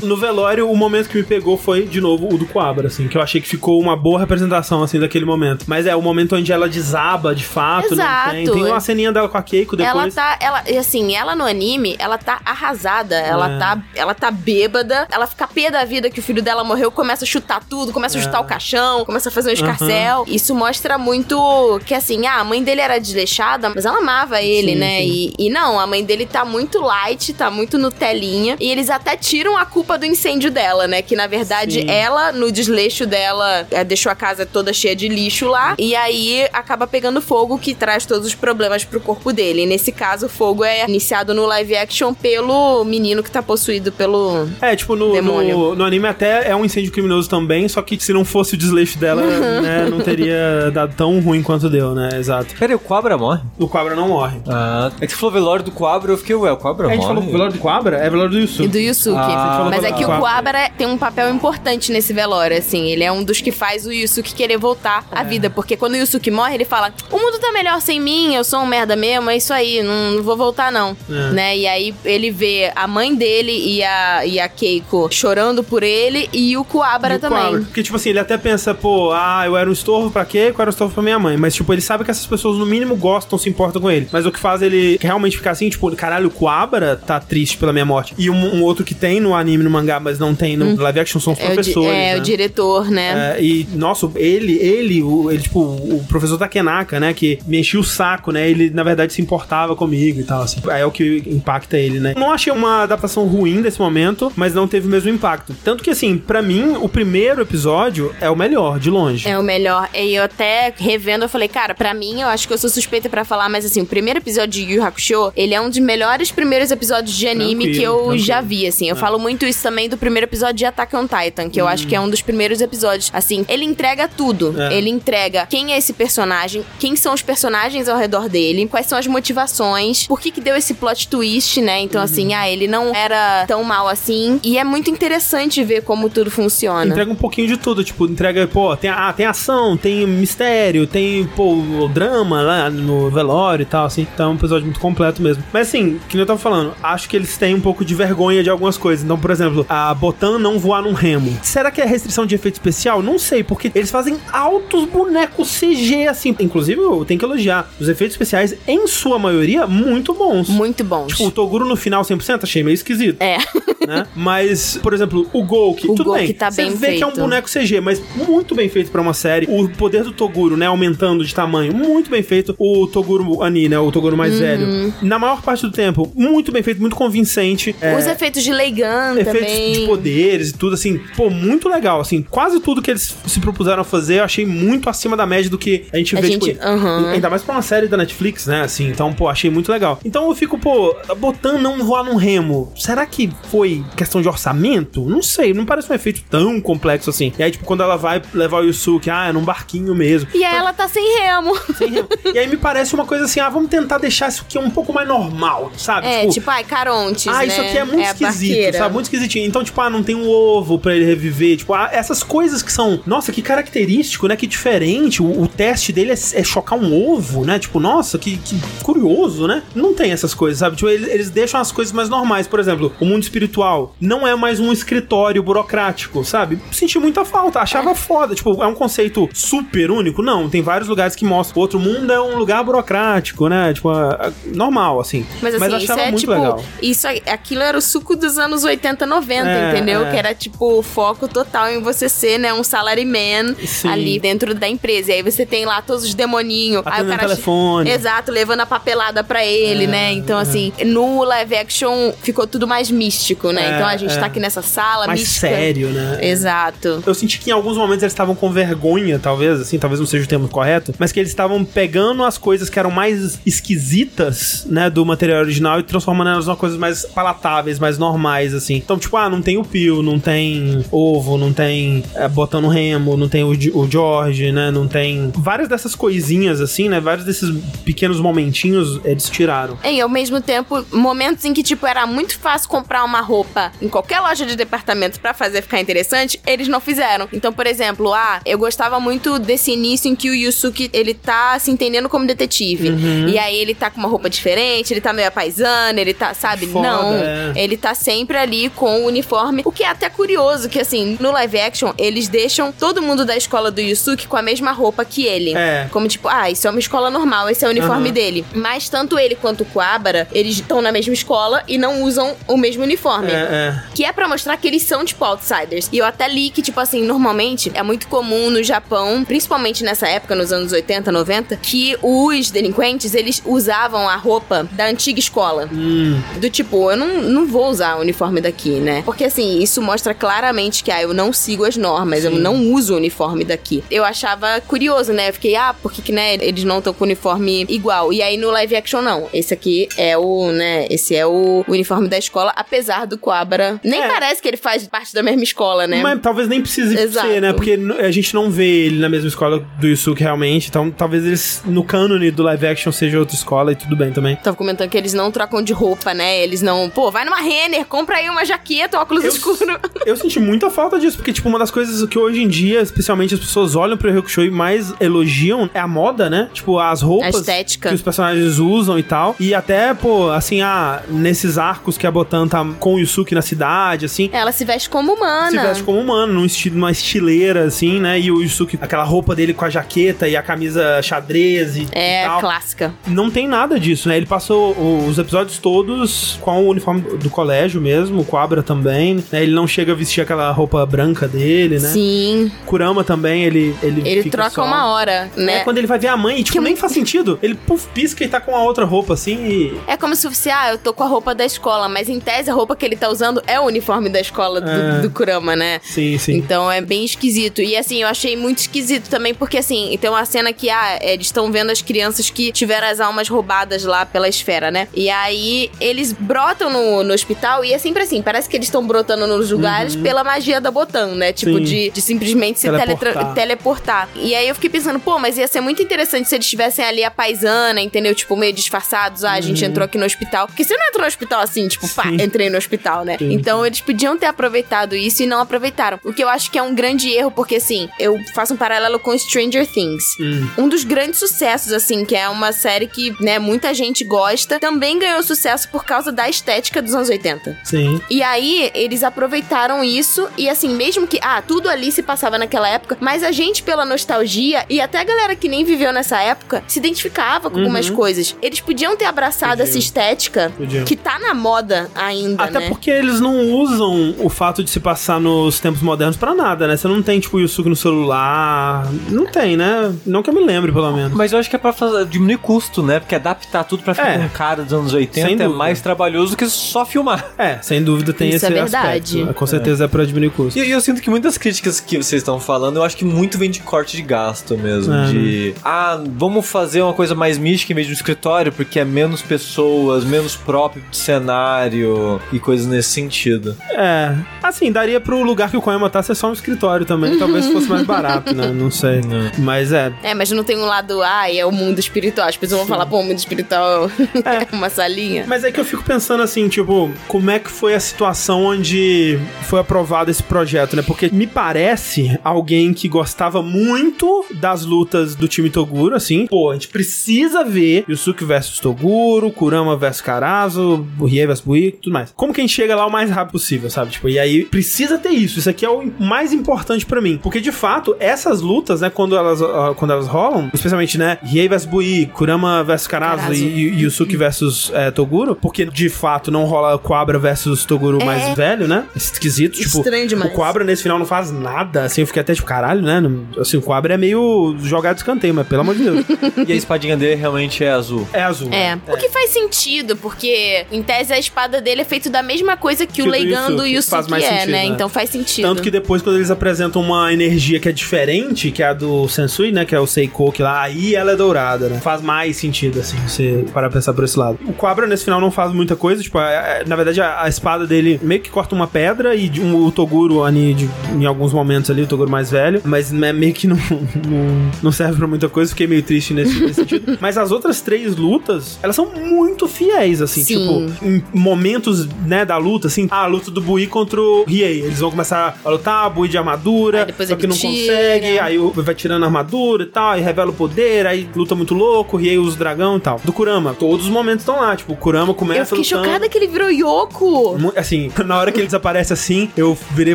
No velório, o momento que me pegou foi, de novo, o do Coabra, assim, que eu achei que ficou uma boa representação, assim, daquele momento. Mas é o momento onde ela desaba, de fato, Exato. não tem. Tem uma ceninha dela com a Keiko depois. Ela tá, ela, e assim, ela no anime, ela tá arrasada, ela É. tá, ela tá bêbada, ela fica pé da vida que o filho dela morreu, começa a chutar tudo, começa a É. chutar o caixão, começa a fazer um escarcel. Isso mostra muito que assim, ah, a mãe dele era desleixada, mas ela amava ele, Sim, né? sim. E, e não, a mãe dele tá muito light, tá muito Nutelinha, e eles até tiram a culpa do incêndio dela, né? Que na verdade Sim. ela, no desleixo dela, é, deixou a casa toda cheia de lixo lá, e aí acaba pegando fogo que traz todos os problemas pro corpo dele. E nesse caso, o fogo é iniciado no live action pelo menino que tá possuído pelo. É, tipo, no, Demônio. no, no anime até é um incêndio criminoso também, só que se não fosse o desleixo dela, né, não teria dado tão ruim quanto deu, né? Exato. Peraí, o Quabra morre? O Cobra não morre. Ah, é que você falou velório do Quabra, eu fiquei, ué, o Quabra a morre? gente falou velório do Cobra é velório do Yusuke. E do Yusuke. Ah, Mas é que o. Kuabara tem um papel importante nesse velório, assim. Ele é um dos que faz o Yusuke querer voltar É. à vida. Porque quando o Yusuke morre, ele fala: O mundo tá melhor sem mim, eu sou um merda mesmo, é isso aí, não, não vou voltar, não. É. Né? E aí ele vê a mãe dele e a, e a Keiko chorando por ele e o Kuabara E o também. Porque, tipo assim, ele até pensa, pô, ah, eu era um estorvo pra quê? Eu era um estorvo pra minha mãe. Mas, tipo, ele sabe que essas pessoas, no mínimo, gostam, se importam com ele. Mas o que faz ele realmente ficar assim, tipo, caralho, o Kuabara tá triste pela minha morte. E um, um outro que tem no anime, no mangá, mas não tem no live action, são os É, o, professores. é né? o diretor, né? É, e, nossa, ele, ele, o, ele, tipo, o professor Takenaka, né, que me enchia o saco, né, ele, na verdade, se importava comigo e tal, assim. Aí é o que impacta ele, né. Não achei uma adaptação ruim desse momento, mas não teve o mesmo impacto. Tanto que, assim, pra mim, o primeiro episódio é o melhor, de longe. É o melhor. E eu até revendo, eu falei, cara, pra mim, eu acho que eu sou suspeita pra falar, mas assim, o primeiro episódio de Yu Hakusho, ele é um dos melhores primeiros episódios de anime Tranquilo, que eu tranquilo. já vi, assim. Eu falo muito isso também do primeiro episódio de Attack on Titan, que eu acho que é um dos primeiros episódios. Assim, ele entrega tudo. É. Ele entrega quem é esse personagem, quem são os personagens ao redor dele, quais são as motivações, por que que deu esse plot twist, né? Então, Uhum. assim, ah, ele não era tão mal assim. E é muito interessante ver como tudo funciona. Entrega um pouquinho de tudo, tipo, entrega, pô, tem, ah, tem ação, tem mistério, tem, pô, o drama lá no velório e tal, assim. Então é um episódio muito completo mesmo. Mas assim, que eu tava falando, acho que eles têm um pouco de vergonha de algumas coisas. Então, por exemplo, a Botan não voar num remo. Será que é restrição de efeito especial? Não sei, porque eles fazem altos bonecos CG, assim. Inclusive, eu tenho que elogiar. Os efeitos especiais, em sua maioria, muito bons. Muito bons. Tipo, o Toguro no final 100% achei meio esquisito É. né? Mas, por exemplo, o Golk, O tudo Golk bem. tá você bem vê que é um feito. boneco CG, mas muito bem feito pra uma série. O poder do Toguro, né, aumentando de tamanho, muito bem feito. O Toguro Ani, né, o Toguro Uhum. mais velho, na maior parte do tempo, muito bem feito, muito convincente. É, Os efeitos de Leigan efeitos também. de poderes e tudo assim, pô, muito legal, assim, quase tudo que eles se propuseram a fazer, eu achei muito acima da média do que a gente A vê, gente- tipo, ainda mais pra uma série da Netflix, né, assim, então, pô, achei muito legal. Então eu fico, pô, botando não voar num remo, será que foi questão de orçamento? Não sei, não parece um efeito tão complexo assim. E aí, tipo, quando ela vai levar o Yusuke, ah, é num barquinho mesmo. E aí ela tá sem remo. Sem remo. e aí me parece uma coisa assim, ah, vamos tentar deixar isso aqui um pouco mais normal, sabe? É, tipo, ai, Carontes, Ah, né? isso aqui é muito a esquisito, barqueira. sabe? Muito esquisitinho. Então, tipo, ah, não tem um ovo pra ele reviver. Tipo, ah, essas coisas que são. Nossa, que característico, né? Que diferente. O, o teste dele é, é chocar um ovo, né? Tipo, nossa, que, que curioso, né? Não tem essas coisas, sabe? Tipo, eles, eles deixam as coisas mais normais. Por exemplo, o mundo espiritual não é mais um escritório burocrático, sabe? Senti muita falta, achava foda. Tipo, é um conceito super único? Não, tem vários lugares que mostram. O outro mundo é um lugar burocrático, né? Tipo, é- é normal, assim. Mas assim, isso achava é muito tipo. legal. Isso, aquilo era o suco dos anos 80, 90, É, entendeu? é. Que era tipo o foco total em você ser, né, um salaryman Sim. ali dentro da empresa. E aí você tem lá todos os demoninhos. Aí o cara. telefone. Exato, levando a papelada pra ele, É, né? Então, assim, no live action ficou tudo mais místico, né? É, então a gente é. tá aqui nessa sala mais mística. sério, né? Exato. Eu senti que em alguns momentos eles estavam com vergonha, talvez, assim, talvez não seja o termo correto, mas que eles estavam pegando as coisas que eram mais esquisitas, né, do material original e transformando elas em coisas mais palatáveis, mais normais, assim. Então, tipo, ah, não tem o Pio, não tem ovo, não tem é, botando remo, não tem o, o George, né, não tem... Várias dessas coisinhas, assim, né, vários desses pequenos momentinhos eles tiraram. E ao mesmo tempo, momentos em que, tipo, era muito fácil comprar uma roupa em qualquer loja de departamento pra fazer ficar interessante, eles não fizeram. Então, por exemplo, ah, eu gostava muito desse início em que o Yusuke, ele tá se entendendo como detetive. Uhum. E aí ele tá com uma roupa diferente, ele tá meio apaisano, ele tá, sabe? Foda, não. é. Ele tá sempre ali com o uniforme. O que é até curioso, que assim, no live action, eles deixam todo mundo da escola do Yusuke com a mesma roupa que ele. É. Como tipo, ah, isso é uma escola normal, esse é o uniforme Aham. dele. Mas tanto ele quanto o Kuabara, eles estão na mesma escola e não usam o mesmo uniforme. É, é. Que é pra mostrar que eles são, tipo, outsiders. E eu até li que, tipo assim, normalmente é muito comum no Japão, principalmente nessa época, nos anos 80, 90, que os delinquentes, eles usavam a roupa da antiga escola. Hum, Do tipo, eu não, não vou usar o uniforme daqui, né? Porque assim, isso mostra claramente que, ah, eu não sigo as normas, eu Sim. não uso o uniforme daqui. Eu achava curioso, né? Eu fiquei, ah, por que, que né, eles não estão com o uniforme igual? E aí no live action, não. Esse aqui é o, né? Esse é o uniforme da escola, apesar do Quabra. Nem É. parece que ele faz parte da mesma escola, né? Mas talvez nem precise Exato. ser, né? Porque a gente não vê ele na mesma escola do Yusuke realmente. Então talvez eles, no cânone do live action, seja outra escola e tudo bem também. Tava comentando que eles não trocam de roupa, né? Eles não. Pô, vai numa Renner, compra aí uma jaqueta, óculos Eu- escuro. Eu senti muita falta disso, porque, tipo, uma das coisas que hoje em dia, especialmente as pessoas olham pro Hakusho e mais elogiam é a moda, né? Tipo, as roupas A estética. que os personagens usam e tal. E até, pô, assim, ah, nesses arcos que a Botan tá com o Yusuke na cidade, assim, Ela se veste como humana. se veste como humano, num estilo, numa estileira, assim, né? E o Yusuke, aquela roupa dele com a jaqueta e a camisa xadrez e, É, e tal. clássica. Não tem nada disso, né? Ele passou os episódios todos com o uniforme do colégio mesmo, o Quabra também, né? Ele não chega a vestir aquela roupa branca dele, né? Sim. Kurama também, ele ele, Ele troca só- uma hora, né? É, quando ele vai ver a mãe, e, tipo, Que nem muito- faz sentido. Ele puf, pisca e tá com a outra roupa, assim, e... É como se fosse, ah, eu tô com a roupa da escola, mas em tese a roupa que ele tá usando é o uniforme da escola do, É. do Kurama, né? Sim, sim. Então é bem esquisito. E assim, eu achei muito esquisito também, porque assim, tem uma cena que, ah, eles estão vendo as crianças que tiveram as almas roubadas lá pela esfera, né? E aí eles brotam no, no hospital e é sempre assim, parece que eles estão brotando nos lugares pela magia da Botan, né? Tipo, Sim. de, de simplesmente se Teleportar. teleportar. E aí eu fiquei pensando, pô, mas ia ser muito interessante se eles estivessem ali a paisana, entendeu? Tipo, meio disfarçados. Ah, a gente entrou aqui no hospital. Porque você não entrou no hospital assim, tipo, pá, Sim. entrei no hospital, né? Sim. Então eles podiam ter aproveitado isso e não aproveitaram. O que eu acho que é um grande erro, porque assim, eu faço um paralelo com Stranger Things. Hum. Um dos grandes sucessos, assim, que é uma série que, né, muita gente gosta, também ganhou sucesso por causa da estética dos anos 80. Sim. E aí, eles aproveitaram isso e assim, mesmo que, ah, tudo ali se passava naquela época, mas a gente, pela nostalgia, e até a galera que nem viveu nessa época, se identificava com algumas coisas. Eles podiam ter abraçado Podiam. essa estética Podiam. que tá na moda ainda, Até né? porque eles não usam o fato de se passar nos tempos modernos pra nada, né? Você não tem, tipo, o Yusuke no celular. Não tem, né? Não que eu me lembre, pelo menos. Mas eu acho que é pra fazer- diminuir custo, né? Porque adaptar tudo pra ficar É. com cara dos anos Sem 80 é mais trabalhoso que só filmar. É, sem dúvida tem Isso esse é verdade. aspecto. Com certeza é, pra diminuir custo. E e eu sinto que muitas críticas que vocês estão falando, eu acho que muito vem de corte de gasto mesmo. É. De, ah, vamos fazer uma coisa mais mística em vez de um escritório, porque é menos pessoas, menos próprio de cenário e coisas nesse sentido. É. Assim, daria pro lugar que o Koyama tá ser só um escritório também. Talvez fosse mais barato, né? Não sei. Mas é. É, mas não tem um lado, ai, é o mundo espiritual. As pessoas vão falar, pô, o mundo espiritual é uma salinha. Mas é que eu fico pensando assim, tipo, como é que foi a situação onde foi aprovado esse projeto, né? Porque me parece alguém que gostava muito das lutas do time Toguro, assim. Pô, a gente precisa ver Yusuke versus Toguro, Kurama versus Karazo, Rie versus Bui, tudo mais. Como que a gente chega lá o mais rápido possível, sabe? Tipo, e aí precisa ter isso. Isso aqui é o mais importante pra mim. Porque, de fato, essas lutas, né, quando elas, ah, quando elas rolam, especialmente, né, Rie versus Bui, Kurama versus Karazo, Karazo. e e Yusuke versus é, Toguro, porque de fato não rola Quabra versus Toguro mais velho, né? Esquisito, tipo. Estranho demais. O Quabra nesse final não faz nada, assim, eu fiquei até tipo, caralho, né? Assim, o Quabra é meio jogado de escanteio, mas pelo amor de Deus. E a espadinha dele realmente é azul. É azul. É, o que faz sentido, porque em tese a espada dele é feita da mesma coisa que, Que o o do Leigan do Yusuke. Faz Yusuke mais é, sentido, né? né? Então faz sentido. Tanto que depois, quando eles apresentam uma energia que é diferente, que é a do Sensui, né? Que é o Seiko, que lá, aí ela é dourada, né? Faz mais sentido, assim, você para pensar por esse lado. O Quabra, nesse final, não faz muita coisa. Tipo, é- é- na verdade, a, a espada dele meio que corta uma pedra e de um, o Toguro, ali, de- em alguns momentos ali, o Toguro mais velho, mas é meio que não, não, não serve pra muita coisa. Fiquei meio triste nesse, nesse sentido. Mas as outras três lutas, elas são muito fiéis, assim, Sim. tipo, em momentos, né, da luta, assim, a luta do Bui contra o Riei. Eles vão começar a lutar, Bui de armadura, só que não tira. consegue, aí vai tirando a armadura e tal, aí revela o poder, aí luta muito louco, Riei usa o dragão e tal. Do Kurama, todos os momentos estão lá, tipo, o Kurama começa Eu fiquei lutando. chocada que ele virou Yoko. Mu- Assim, na hora que ele desaparece assim, eu virei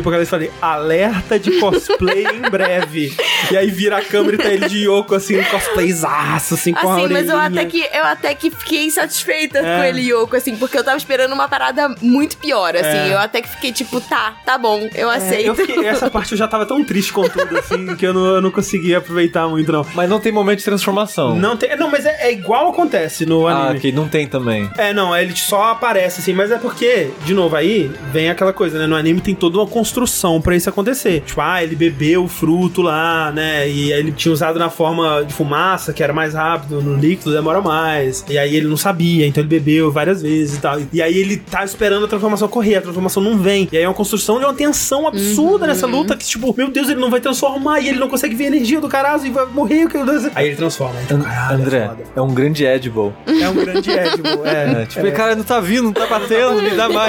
pra galera e falei, alerta de cosplay em breve. E aí vira a câmera e tá ele de Yoko, assim, um cosplayzaço, assim, com a Assim, mas eu orelhinha. até que eu até que fiquei satisfeita É. com ele Yoko, assim, porque eu tava esperando uma parada muito pior, assim. É. Eu até que fiquei tipo, tá, tá bom, eu aceito. Eu fiquei- essa parte eu já tava tão triste com tudo, assim, que eu não, eu não conseguia aproveitar muito, não. Mas não tem momento de transformação. Não tem. Não, mas é, é igual acontece no Ah, anime. ok, não tem também. É, não, ele só aparece assim, mas é porque, de novo, aí vem aquela coisa, né? No anime tem toda uma construção pra isso acontecer. Tipo, ah, ele bebeu o fruto lá, né? E aí ele tinha usado na forma de fumaça, que era mais rápido, no líquido demora mais. E aí ele não sabia, então ele bebeu várias vezes e tal. E aí ele tá esperando a transformação ocorrer, a transformação não vem. E aí é uma construção de uma tensão absurda nessa luta que, tipo, meu Deus, ele não vai transformar e ele não consegue ver a energia do caralho e vai morrer. que- Aí ele transforma. Então, caralho, André, é é um grande edible. É um grande Edible, é. É, tipo, cara, não tá vindo, não tá batendo, me dá mais.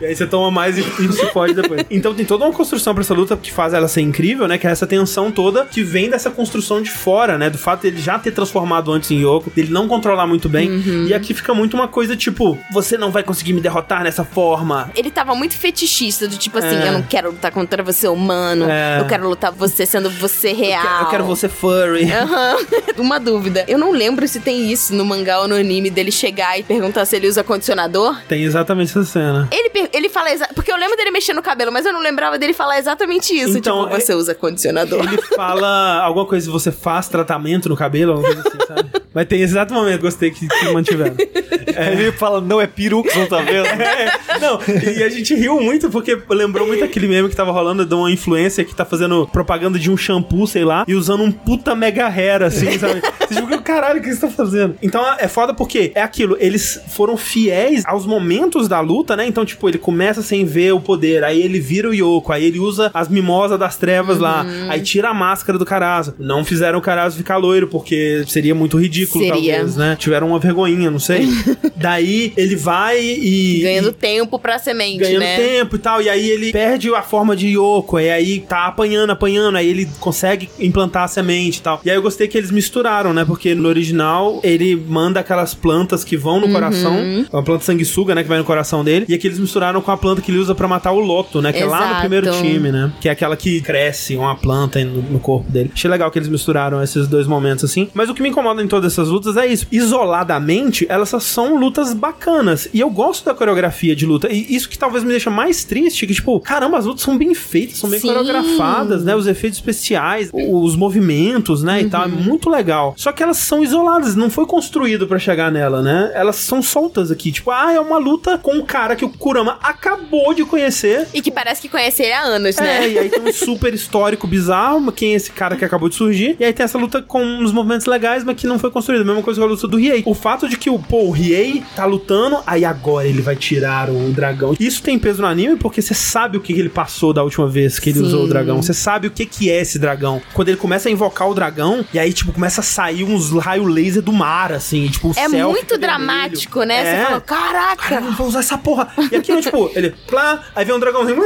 E aí você toma mais e, e se pode depois. Então tem toda uma construção pra essa luta que faz ela ser incrível, né? Que é essa tensão toda que vem dessa construção de fora, né? Do fato dele já ter transformado antes em Yoko, dele não controlar muito bem. Uhum. E aqui fica muito uma coisa tipo: você não vai conseguir me derrotar nessa forma. Ele tava muito fetichista, do tipo assim, É. eu não quero lutar contra você humano, É. eu quero lutar você sendo você Eu real. quero, eu quero você furry. Aham. Uma dúvida. Eu não lembro se tem isso no mangá ou no anime dele chegar e perguntar se ele usa condicionador. Tem exatamente essa cena. Ele, per- ele fala exa- Porque eu lembro dele mexendo no cabelo, mas eu não lembrava dele falar exatamente isso. Então, tipo, você usa condicionador. Ele fala alguma coisa, você faz tratamento no cabelo, alguma coisa assim, sabe? Mas tem exato momento, gostei que, que mantiveram. É, ele fala, não é pirux, não tá vendo? É, não, e a gente riu muito porque lembrou muito aquele meme que tava rolando de uma influência que tá fazendo propaganda de um shampoo, sei lá, e usando um puta mega hair, assim, sabe? Você fica, caralho, o que você tá fazendo? Então é foda porque é aquilo, eles foram fiéis aos momentos da luta, né? Então, tipo, ele começa sem ver o poder, aí ele vira o Yoko, aí ele usa as mimosas das trevas lá, aí tira a máscara do Carazo. Não fizeram o Carazo ficar loiro, porque seria muito ridículo, Seria. talvez, né? Tiveram uma vergonhinha, não sei. Daí ele vai e. Ganhando e- tempo pra semente, ganhando né? tempo e tal, e aí ele perde a forma de Yoko, e aí tá apanhando, apanhando, aí ele consegue implantar a semente e tal. E aí eu gostei que eles misturaram, né? Porque no original ele manda aquelas plantas que vão no Uhum. coração, uma planta sanguessuga, né? Que vai no coração dele, e aqui eles misturaram com a planta que ele usa pra matar o Loto, né? Que é lá no Exato. primeiro time, né? Que é aquela que cresce, uma planta no, no corpo dele. Achei legal que eles misturaram esses dois momentos assim. Mas o que me incomoda em todas essas lutas é isso. Isoladamente, elas só são lutas bacanas. E eu gosto da coreografia de luta. E isso que talvez me deixa mais triste, que tipo, caramba, as lutas são bem feitas, são bem Sim. coreografadas, né? Os efeitos especiais, os movimentos, né? E tal, é muito legal. Só que elas são isoladas, não foi construído pra chegar nela, né? Elas são soltas aqui. Tipo, ah, é uma luta com um cara que o Kurama acabou de conhecer. E que parece que conhece ele há anos, É, né? e aí tem um super histórico bizarro, quem é esse cara que acabou de surgir. E aí tem essa luta com uns movimentos legais, mas que não foi construída. Mesma coisa com a luta do Riei. O fato de que o, pô, o Riei tá lutando, aí agora ele vai tirar o dragão. Isso tem peso no anime porque você sabe o que ele passou da última vez que ele Sim. usou o dragão. Você sabe o que que é esse dragão. Quando ele começa a invocar o dragão, e aí, tipo, começa a sair uns raios laser do mar, assim, tipo, o É céu muito vermelho. dramático, né? É. Você fala, caraca! Caralho, vou usar essa porra. E aqui, tipo, ele, plá, aí vem um dragãozinho,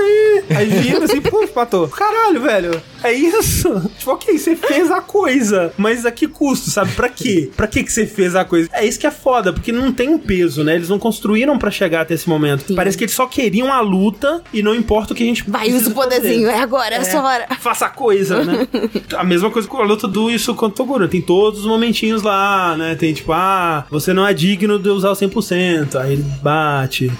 aí vira assim, puf, matou. Caralho, velho, é isso? Tipo, ok, você fez a coisa, mas a que custo, sabe? Pra quê? Pra que que você fez a coisa? É isso que é foda, porque não tem um peso, né? Eles não construíram pra chegar até esse momento. Sim. Parece que eles só queriam a luta e não importa o que a gente Vai, usa o poderzinho, fazer. é agora, é, essa hora. Faça a coisa, né? a mesma coisa com a luta do Isso contra o Toguro. Tem todos os momentinhos lá, né? Tem tipo, ah, você não é digno de usar o 100%. Aí ele bate.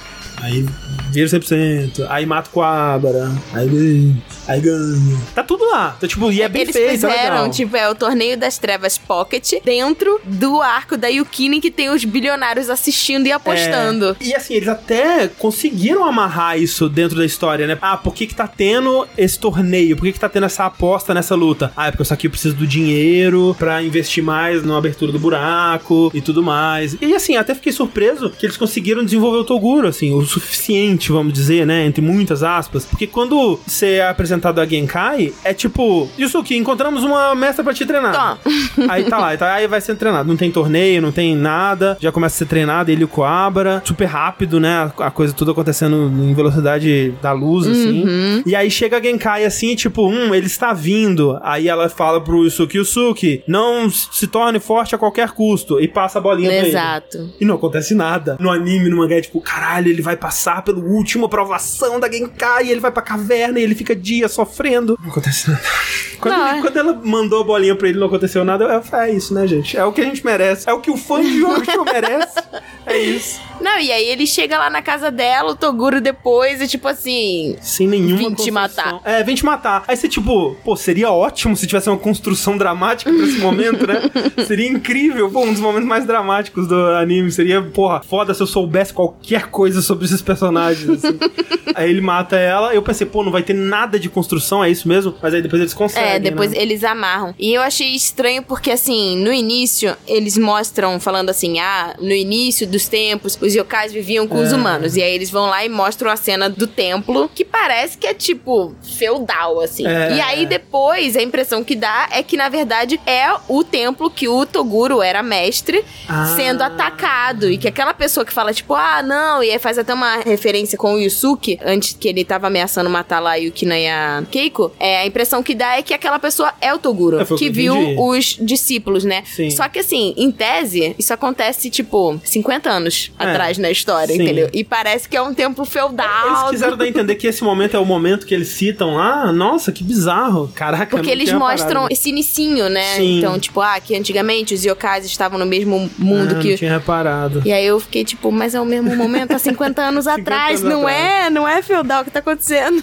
Aí vira 100%. Aí mata o Coabra. Aí. Aí ganha. Tá tudo lá. Tá, tipo, e é bem Eles feito, é fizeram, legal. tipo, é o Torneio das Trevas Pocket dentro do arco da Yukine que tem os bilionários assistindo e apostando. É, E assim, eles até conseguiram amarrar isso dentro da história, né? Ah, por que que tá tendo esse torneio? Por que que tá tendo essa aposta nessa luta? Ah, é porque eu aqui preciso do dinheiro pra investir mais na abertura do buraco e tudo mais. E assim, até fiquei surpreso que eles conseguiram desenvolver o Toguro, assim, o suficiente, vamos dizer, né? Entre muitas aspas. Porque quando você é apresentado a Genkai, é tipo, Yusuke, encontramos uma mestra pra te treinar. Toma. Aí tá lá, tá, aí vai sendo treinado. Não tem torneio, não tem nada. Já começa a ser treinado, ele e o Coabra. Super rápido, né? A, coisa tudo acontecendo em velocidade da luz, assim. E aí chega a Genkai assim, tipo, hum, ele está vindo. Aí ela fala pro Yusuke, Yusuke, não se torne forte a qualquer custo. E passa a bolinha pra ele. Exato. E não acontece nada. No anime, no mangá, é tipo, caralho, ele vai passar pela última aprovação da Genkai, e ele vai pra caverna e ele fica dias sofrendo. Não acontece nada. Quando, Não, ele- é. quando ela mandou a bolinha pra ele e não aconteceu nada, eu, eu falei, é isso, né, gente? É o que a gente merece. É o que o fã de Yu-Gi-Oh! merece. É isso. Não, e aí ele chega lá na casa dela, o Toguro depois, e tipo assim. Sem nenhuma Vim te matar. É, vem te matar. Aí você, tipo, pô, seria ótimo se tivesse uma construção dramática pra esse momento, né? seria incrível. Pô, um dos momentos mais dramáticos do anime. Seria, porra, foda se eu soubesse qualquer coisa sobre esses personagens, assim. aí ele mata ela. Eu pensei, pô, não vai ter nada de construção, é isso mesmo? Mas aí depois eles conseguem. É, depois né? eles amarram. E eu achei estranho porque, assim, no início, eles mostram, falando assim, ah, no início dos tempos, os yokais viviam com os É. humanos. E aí eles vão lá e mostram a cena do templo, que parece que é, tipo, feudal, assim. É. E aí depois, a impressão que dá é que, na verdade, é o templo que o Toguro era mestre Ah. sendo atacado. E que aquela pessoa que fala, tipo, ah, não, e aí faz até uma referência com o Yusuke, antes que ele tava ameaçando matar lá a Yukina e a Keiko, é, a impressão que dá é que aquela pessoa é o Toguro, É, que que viu os discípulos, né? Sim. Só que assim, em tese, isso acontece, tipo, 50 50 anos É. atrás na história, Sim. entendeu? E parece que é um tempo feudal. Eles quiseram dar a entender que esse momento é o momento que eles citam lá. Nossa, que bizarro. Caraca, Porque eles mostram reparado. esse inicinho, né? Sim. Então, tipo, ah, que antigamente os yokais estavam no mesmo mundo Ah, que. Não tinha reparado. E aí eu fiquei tipo, mas é o mesmo momento há 50 anos 50 atrás, anos não atrás. é? Não é feudal o que tá acontecendo.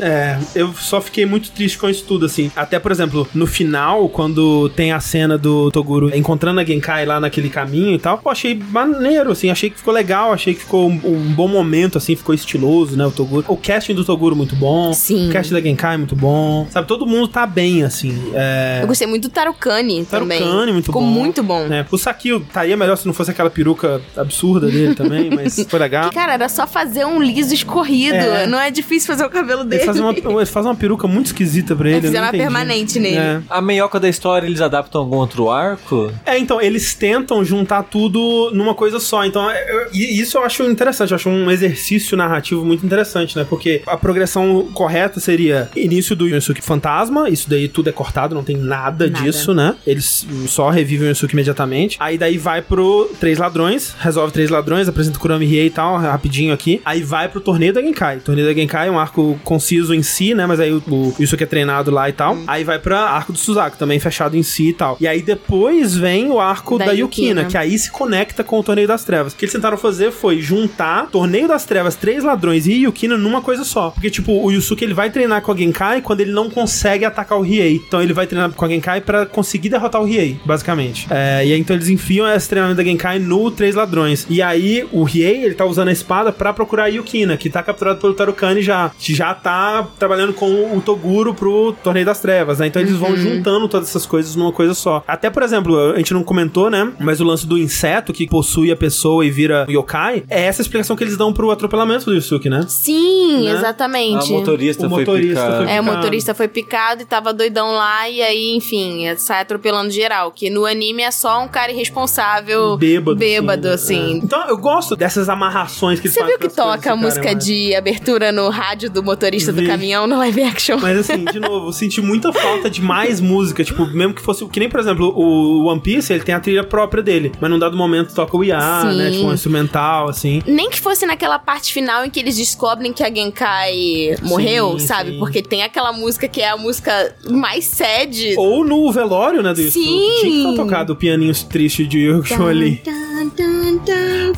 É, eu só fiquei muito triste com isso tudo, assim. Até, por exemplo, no final, quando tem a cena do Toguro encontrando a Genkai lá naquele caminho e tal, eu achei maneiro, assim. Achei que ficou legal, achei que ficou um, um bom momento, assim. Ficou estiloso, né, o Toguro. O casting do Toguro muito bom. Sim. O casting da Genkai muito bom. Sabe, todo mundo tá bem, assim. É... Eu gostei muito do Tarukani também. Tarukani, muito Ficou bom. muito bom. É, o Sakio estaria melhor se não fosse aquela peruca absurda dele também, mas foi legal. Cara, era só fazer um liso escorrido. É. Não é difícil fazer o cabelo dele. Ele faz, uma, ele faz uma peruca muito esquisita pra ele. eu fizeram uma entendi. permanente nele. É. A meioca da história, eles adaptam algum outro arco? É, então, eles tentam juntar tudo numa coisa só. Então, é, eu- e isso eu acho interessante, eu acho um exercício narrativo muito interessante, né? Porque a progressão correta seria início do Yusuke fantasma, isso daí tudo é cortado, não tem nada, Nada. disso, né? Eles só revivem o Yusuke imediatamente. Aí daí vai pro Três Ladrões, resolve Três Ladrões, apresenta o Kurami Riei e tal, rapidinho aqui. Aí vai pro Torneio da Genkai. Torneio da Genkai é um arco conciso em si, né? Mas aí o, o Yusuke é treinado lá e tal. Aí vai pra arco do Suzaku, também fechado em si e tal. E aí depois vem o arco da, Da Yukina, Yukina. que aí se conecta com o Torneio das Trevas. O que eles tentaram fazer foi juntar Torneio das Trevas, Três Ladrões e Yukina numa coisa só. Porque, tipo, o Yusuke ele vai treinar com a Genkai quando ele não consegue atacar o Riei. Então ele vai treinar com a Genkai pra conseguir derrotar o Riei, basicamente. É, e aí então eles enfiam esse treinamento da Genkai no Três Ladrões. E aí o Riei, ele tá usando a espada pra procurar a Yukina, que tá capturado pelo Tarukani já. Que já tá trabalhando com o Toguro pro Torneio das Trevas, né? Então eles vão juntando todas essas coisas numa coisa só. Até, por exemplo, a gente não comentou, né? Mas o lance do inseto que possui a pessoa e vira yokai, é essa explicação que eles dão pro atropelamento do Yusuke, né? Sim, Né? exatamente. A motorista O foi motorista picada. foi- É, o picado. motorista foi picado e tava doidão lá, e aí, enfim, sai atropelando geral. Que no anime é só um cara irresponsável, Bêbado. bêbado, assim, assim. é. Então eu gosto dessas amarrações que eles Você viu que coisas toca a música mais- de abertura no rádio do motorista do Vi. caminhão no live action? Mas assim, de novo, eu senti muita falta de mais música. Tipo, mesmo que fosse. Que nem, por exemplo, o One Piece, ele tem a trilha própria dele. Mas num dado momento toca o IA, Sim. né? Tipo, um instrumental, assim. Nem que fosse naquela parte final em que eles descobrem que a Genkai morreu, Sim, sabe? sim. Porque tem aquela música que é a música mais sad. Ou no velório, né, do Yusuke. Sim. Tinha que estar tocado o pianinho triste de Yusho ali.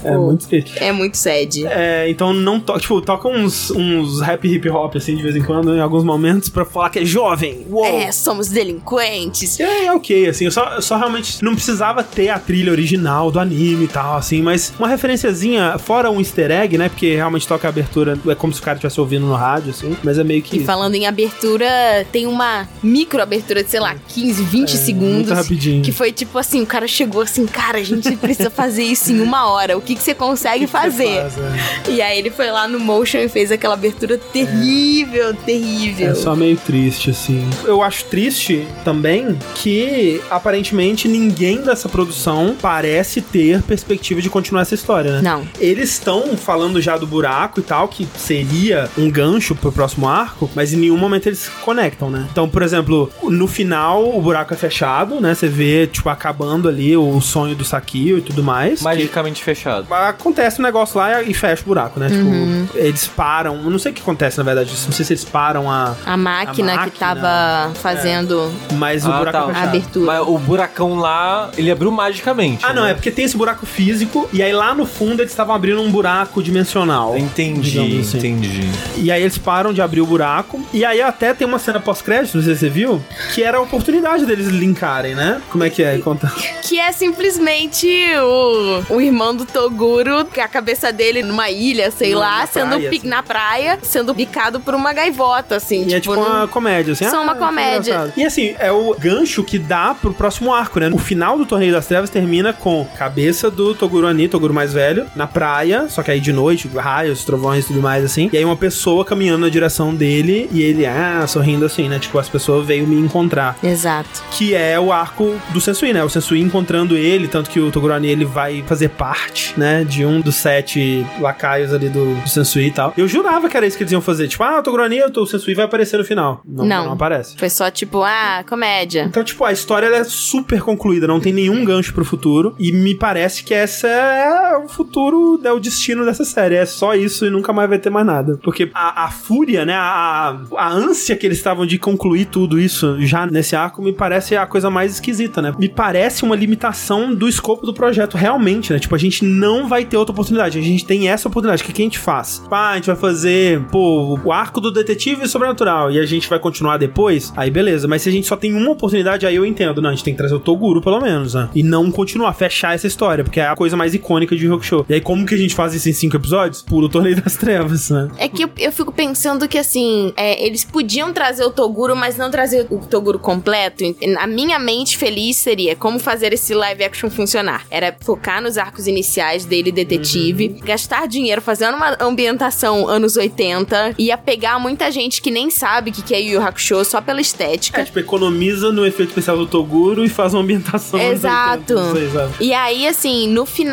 É muito triste. é muito sad. É, então não toca, tipo, toca uns, uns rap hip hop assim de vez em quando, em alguns momentos, pra falar que é jovem. Uou! É, somos delinquentes. É, é ok, assim, eu só, eu só realmente não precisava ter a trilha original do anime e tal, assim, mas uma referenciazinha, fora um easter egg, né, porque realmente toca a abertura, é como se o cara estivesse ouvindo no rádio, assim, mas é meio que... E falando em abertura, tem uma micro abertura de, sei lá, 15, 20 segundos. É, muito rapidinho. Que foi tipo assim, o cara chegou assim, cara, a gente precisa fazer isso em uma hora. O que, que você consegue fazer? Faz, é. E aí ele foi lá no Motion e fez aquela abertura terrível, terrível. É só meio triste, assim. Eu acho triste também que, aparentemente, ninguém dessa produção parece ter perspectiva de continuar essa história, né? Não. Eles estão falando já do buraco e tal, que seria um gancho pro próximo arco, mas em nenhum momento eles se conectam, né? Então, por exemplo, no final o buraco é fechado, né? Você vê, tipo, acabando ali o sonho do Sakio e tudo mais. Magicamente fechado. Acontece um negócio lá e fecha o buraco, né? Uhum. Tipo, eles param. Eu não sei o que acontece, na verdade. Não sei se eles param a. A máquina, A que máquina, tava fazendo. Mas o Ah, buraco tá. é A abertura. Mas o buracão lá, ele abriu magicamente. Ah, não, né? é porque tem esse buraco físico, e aí lá no fundo eles estavam abrindo um buraco dimensional. Entendi, assim. entendi. E aí eles param de abrir o buraco. E aí até tem uma cena pós-crédito, não sei se você viu, que era a oportunidade deles linkarem, né? Como é que é? Conta. Que é simplesmente o, o irmão do Toguro, que a cabeça dele numa ilha, sei Na- lá, na sendo praia, assim. na praia, sendo picado por uma gaivota, assim. E é tipo não- uma comédia, assim. Só uma que comédia. engraçado. E assim, é o gancho que dá pro próximo arco, né? O final do Torneio das Trevas termina com cabeça do Toguro Ani, Toguro mais velho, na praia, só que aí de noite, raios, trovões e tudo mais, assim. E aí uma pessoa caminhando na direção dele e ele, ah, sorrindo assim, né? Tipo, as pessoas veio me encontrar. Exato. Que é o arco do Sensui, né? O Sensui encontrando ele, tanto que o Toguro Ani, ele vai fazer parte, né, de um dos sete lacaios ali do, do Sensui e tal. Eu jurava que era isso que eles iam fazer. Tipo, ah, o Toguro o Sensui vai aparecer no final. Não, não, Não. aparece. Foi só tipo, ah, comédia. Então, tipo, a história ela é super concluída, não tem nenhum gancho pro futuro. E me parece que essa é o futuro, é o destino dessa série. É só isso e nunca mais vai ter mais nada. Porque a, a fúria, né, a, a ânsia que eles estavam de concluir tudo isso já nesse arco me parece a coisa mais esquisita, né? Me parece uma limitação do escopo do projeto, realmente, né? Tipo, a gente não vai ter outra oportunidade. A gente tem essa oportunidade. O que, que a gente faz? Pá, a gente vai fazer, pô, o arco do detetive sobrenatural e a gente vai continuar depois. Aí beleza, mas se a gente só tem uma oportunidade, aí eu entendo. Não, a gente tem que trazer o Toguro, pelo menos, né? E não continuar, fechar essa história, porque é a coisa mais icônica de Rock Show. E aí, como que a gente faz isso em cinco episódios? Pula o Torneio das Trevas, né? É que eu, eu fico pensando que, assim, é, eles podiam trazer o Toguro, mas não trazer o Toguro completo. A minha mente feliz seria como fazer esse live action funcionar. Era focar nos arcos iniciais dele, detetive, gastar dinheiro fazendo uma ambientação anos 80, ia pegar muita gente que nem sabe o que que é Yu Yu Hakusho só pela estética. É, tipo, economiza no efeito especial do Toguro e faz uma ambientação. anos Exato. 80, não sei, sabe? E aí, assim, no final,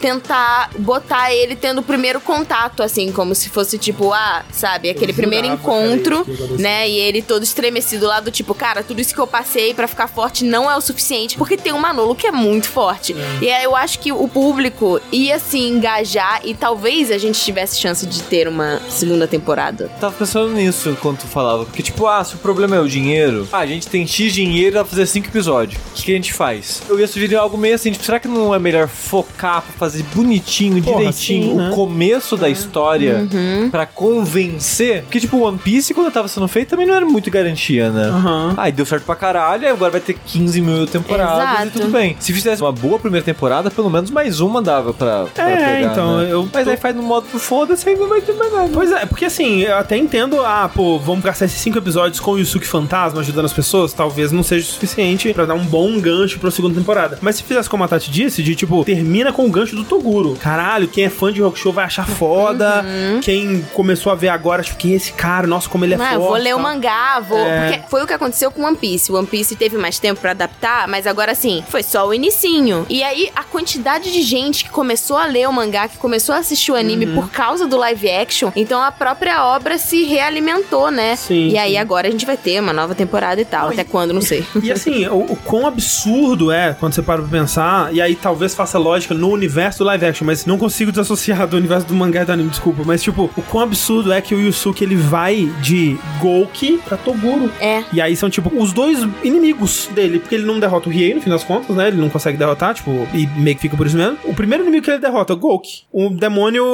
tentar botar ele tendo o primeiro contato, assim, como se fosse tipo, ah, sabe, aquele primeiro encontro, né? E ele todo estremecido lá do tipo, cara, tudo isso que eu passei pra ficar forte não é o suficiente, porque tem um Manolo que é muito forte. E aí eu acho que o público ia se engajar e talvez a gente tivesse chance de ter uma segunda temporada. Tava pensando nisso enquanto tu falava. Porque, tipo, ah, se o problema é o dinheiro, ah, a gente tem X dinheiro pra fazer cinco episódios. O que, que a gente faz? Eu ia sugerir algo meio assim, tipo, será que não é melhor focar pra fazer bonitinho, Porra, direitinho, sim, né? o começo da história pra convencer? Porque, tipo, One Piece, quando tava sendo feito, também não era muito garantia, né? Aham. Aí deu certo pra caralho, agora vai ter 15 mil temporadas Exato. e tudo bem. Se fizesse uma boa primeira temporada, pelo menos mais uma dava pra, pra É, pegar, então, né? eu Mas tô- aí faz no modo foda-se e não vai ter mais nada. Pois é, porque assim, eu até entendo, ah, pô, vamos gastar esses cinco episódios com o Yusuke Fantasma ajudando as pessoas, talvez não seja o suficiente pra dar um bom gancho pra segunda temporada. Mas se fizesse como a Tati disse, de tipo, termina com o gancho do Toguro. Caralho, quem é fã de Rock Show vai achar foda. Quem começou a ver agora, tipo, quem é esse cara? Nossa, como ele é Não, forte. vou ler o mangá, vou. É. Porque foi o que aconteceu com One Piece. One Piece teve mais tempo pra adaptar, mas agora sim, foi só o inicinho. E aí, a quantidade de gente que começou a ler o mangá, que começou a assistir o anime Uhum. por causa do live action, então a própria obra se realimentou, né? Sim, E aí agora a gente vai ter uma nova temporada e tal. Até quando, não sei. E assim, o, o quão absurdo é quando você para pra pensar, e aí talvez faça lógica no universo do live action, mas não consigo desassociar do universo do mangá e do anime, desculpa. Mas, tipo, o quão absurdo é que o Yusuke ele vai de Gouki pra Toguro. É. E aí são, tipo, os dois inimigos dele, porque ele não derrota o Riei, no fim das contas, né? Ele não consegue derrotar, tipo, e meio que fica por isso mesmo. O primeiro inimigo que ele derrota, Gouki. Um demônio,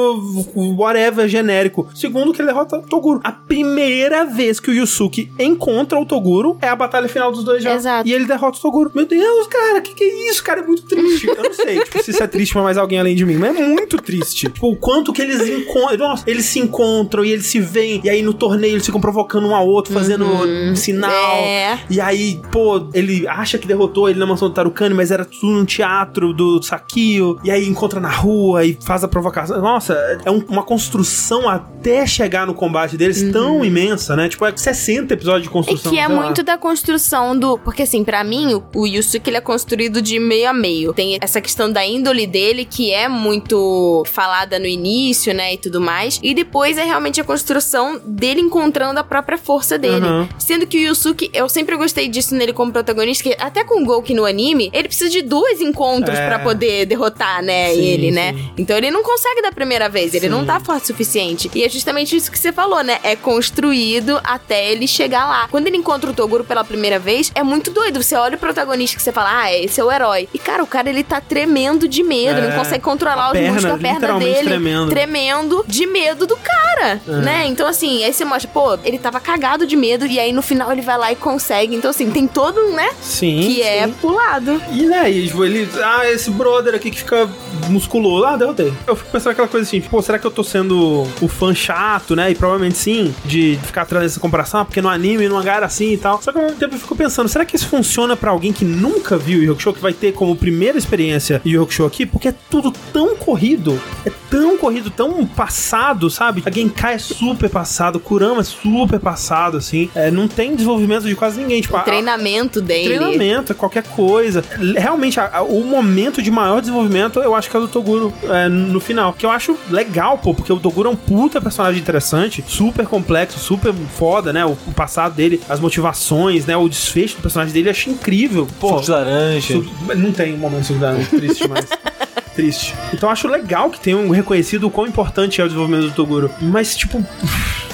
whatever, genérico. Segundo que ele derrota, Toguro. A primeira vez que o Yusuke encontra o Toguro é a batalha final dos dois já. Exato. E ele derrota o Toguro. Meu Deus, cara, que que é isso? Cara, é muito triste. Eu não sei, se isso é triste pra mais alguém além de mim, mas é muito triste. Tipo, o quanto que eles encontram. Nossa, eles se encontram e eles se veem. E aí no torneio eles ficam provocando um ao outro, fazendo um sinal. É. E aí, pô, ele acha que derrotou ele na mansão do Tarukani, mas era tudo num teatro do Sakio. E aí encontra na rua e faz a provocação. Nossa, é um- uma construção até chegar no combate deles tão imensa, né? Tipo, é 60 episódios de E construção. que é sei lá. muito da construção do. Porque, assim, pra mim, o, o Yusuke ele é construído de meio a meio. Tem essa questão da índole dele, que é muito falada no início, né? E tudo mais. E depois é realmente a construção dele encontrando a própria força dele. Uhum. Sendo que o Yusuke, eu sempre gostei disso nele como protagonista, que até com o Gouki no anime, ele precisa de dois encontros É. pra poder derrotar, né? Sim, ele, né? sim. Então ele não consegue da primeira vez, ele Sim. não tá forte o suficiente. E é justamente isso que você falou, né? É construído até ele chegar lá. Quando ele encontra o Toguro pela primeira vez, é muito doido. Você olha o protagonista que você fala, ah, esse é o herói. E, cara, o cara ele tá tremendo de medo, É. não consegue controlar os perna, músculos, a perna dele. tremendo. Tremendo de medo do cara, É. né? Então, assim, aí você mostra, pô, ele tava cagado de medo e aí no final ele vai lá e consegue. Então, assim, tem todo um, né? Sim. Que é sim. pulado. E né, tipo, ele. Ah, esse brother aqui que fica musculoso. Ah, derrotei. Eu fico pensando aquela coisa assim, pô, será que eu tô sendo o fã chato, né? E provavelmente sim, de ficar atrás dessa comparação, porque no anime, no mangá era assim e tal. Só que ao mesmo tempo eu fico pensando, será que isso funciona pra alguém que nunca viu o Yu Show, que vai ter como primeira experiência o Yu Show aqui? Porque é tudo tão corrido, é tão corrido, tão passado, sabe? A Genkai é super passado, o Kurama é super passado, assim. É, não tem desenvolvimento de quase ninguém. Tipo, O a- treinamento dele. treinamento, é qualquer coisa. Realmente, a- a- o momento de maior desenvolvimento, eu acho que é o do Toguro é, no final. Que eu acho legal, pô, porque o Toguro é um puta personagem interessante, super complexo, super foda, né? O, o passado dele, as motivações, né? O desfecho do personagem dele, eu acho incrível. Pô, Suco de laranja. Su- Não tem um momento de suco de laranja, triste demais. Triste. Então acho legal que tenham reconhecido o quão importante é o desenvolvimento do Toguro. Mas, tipo,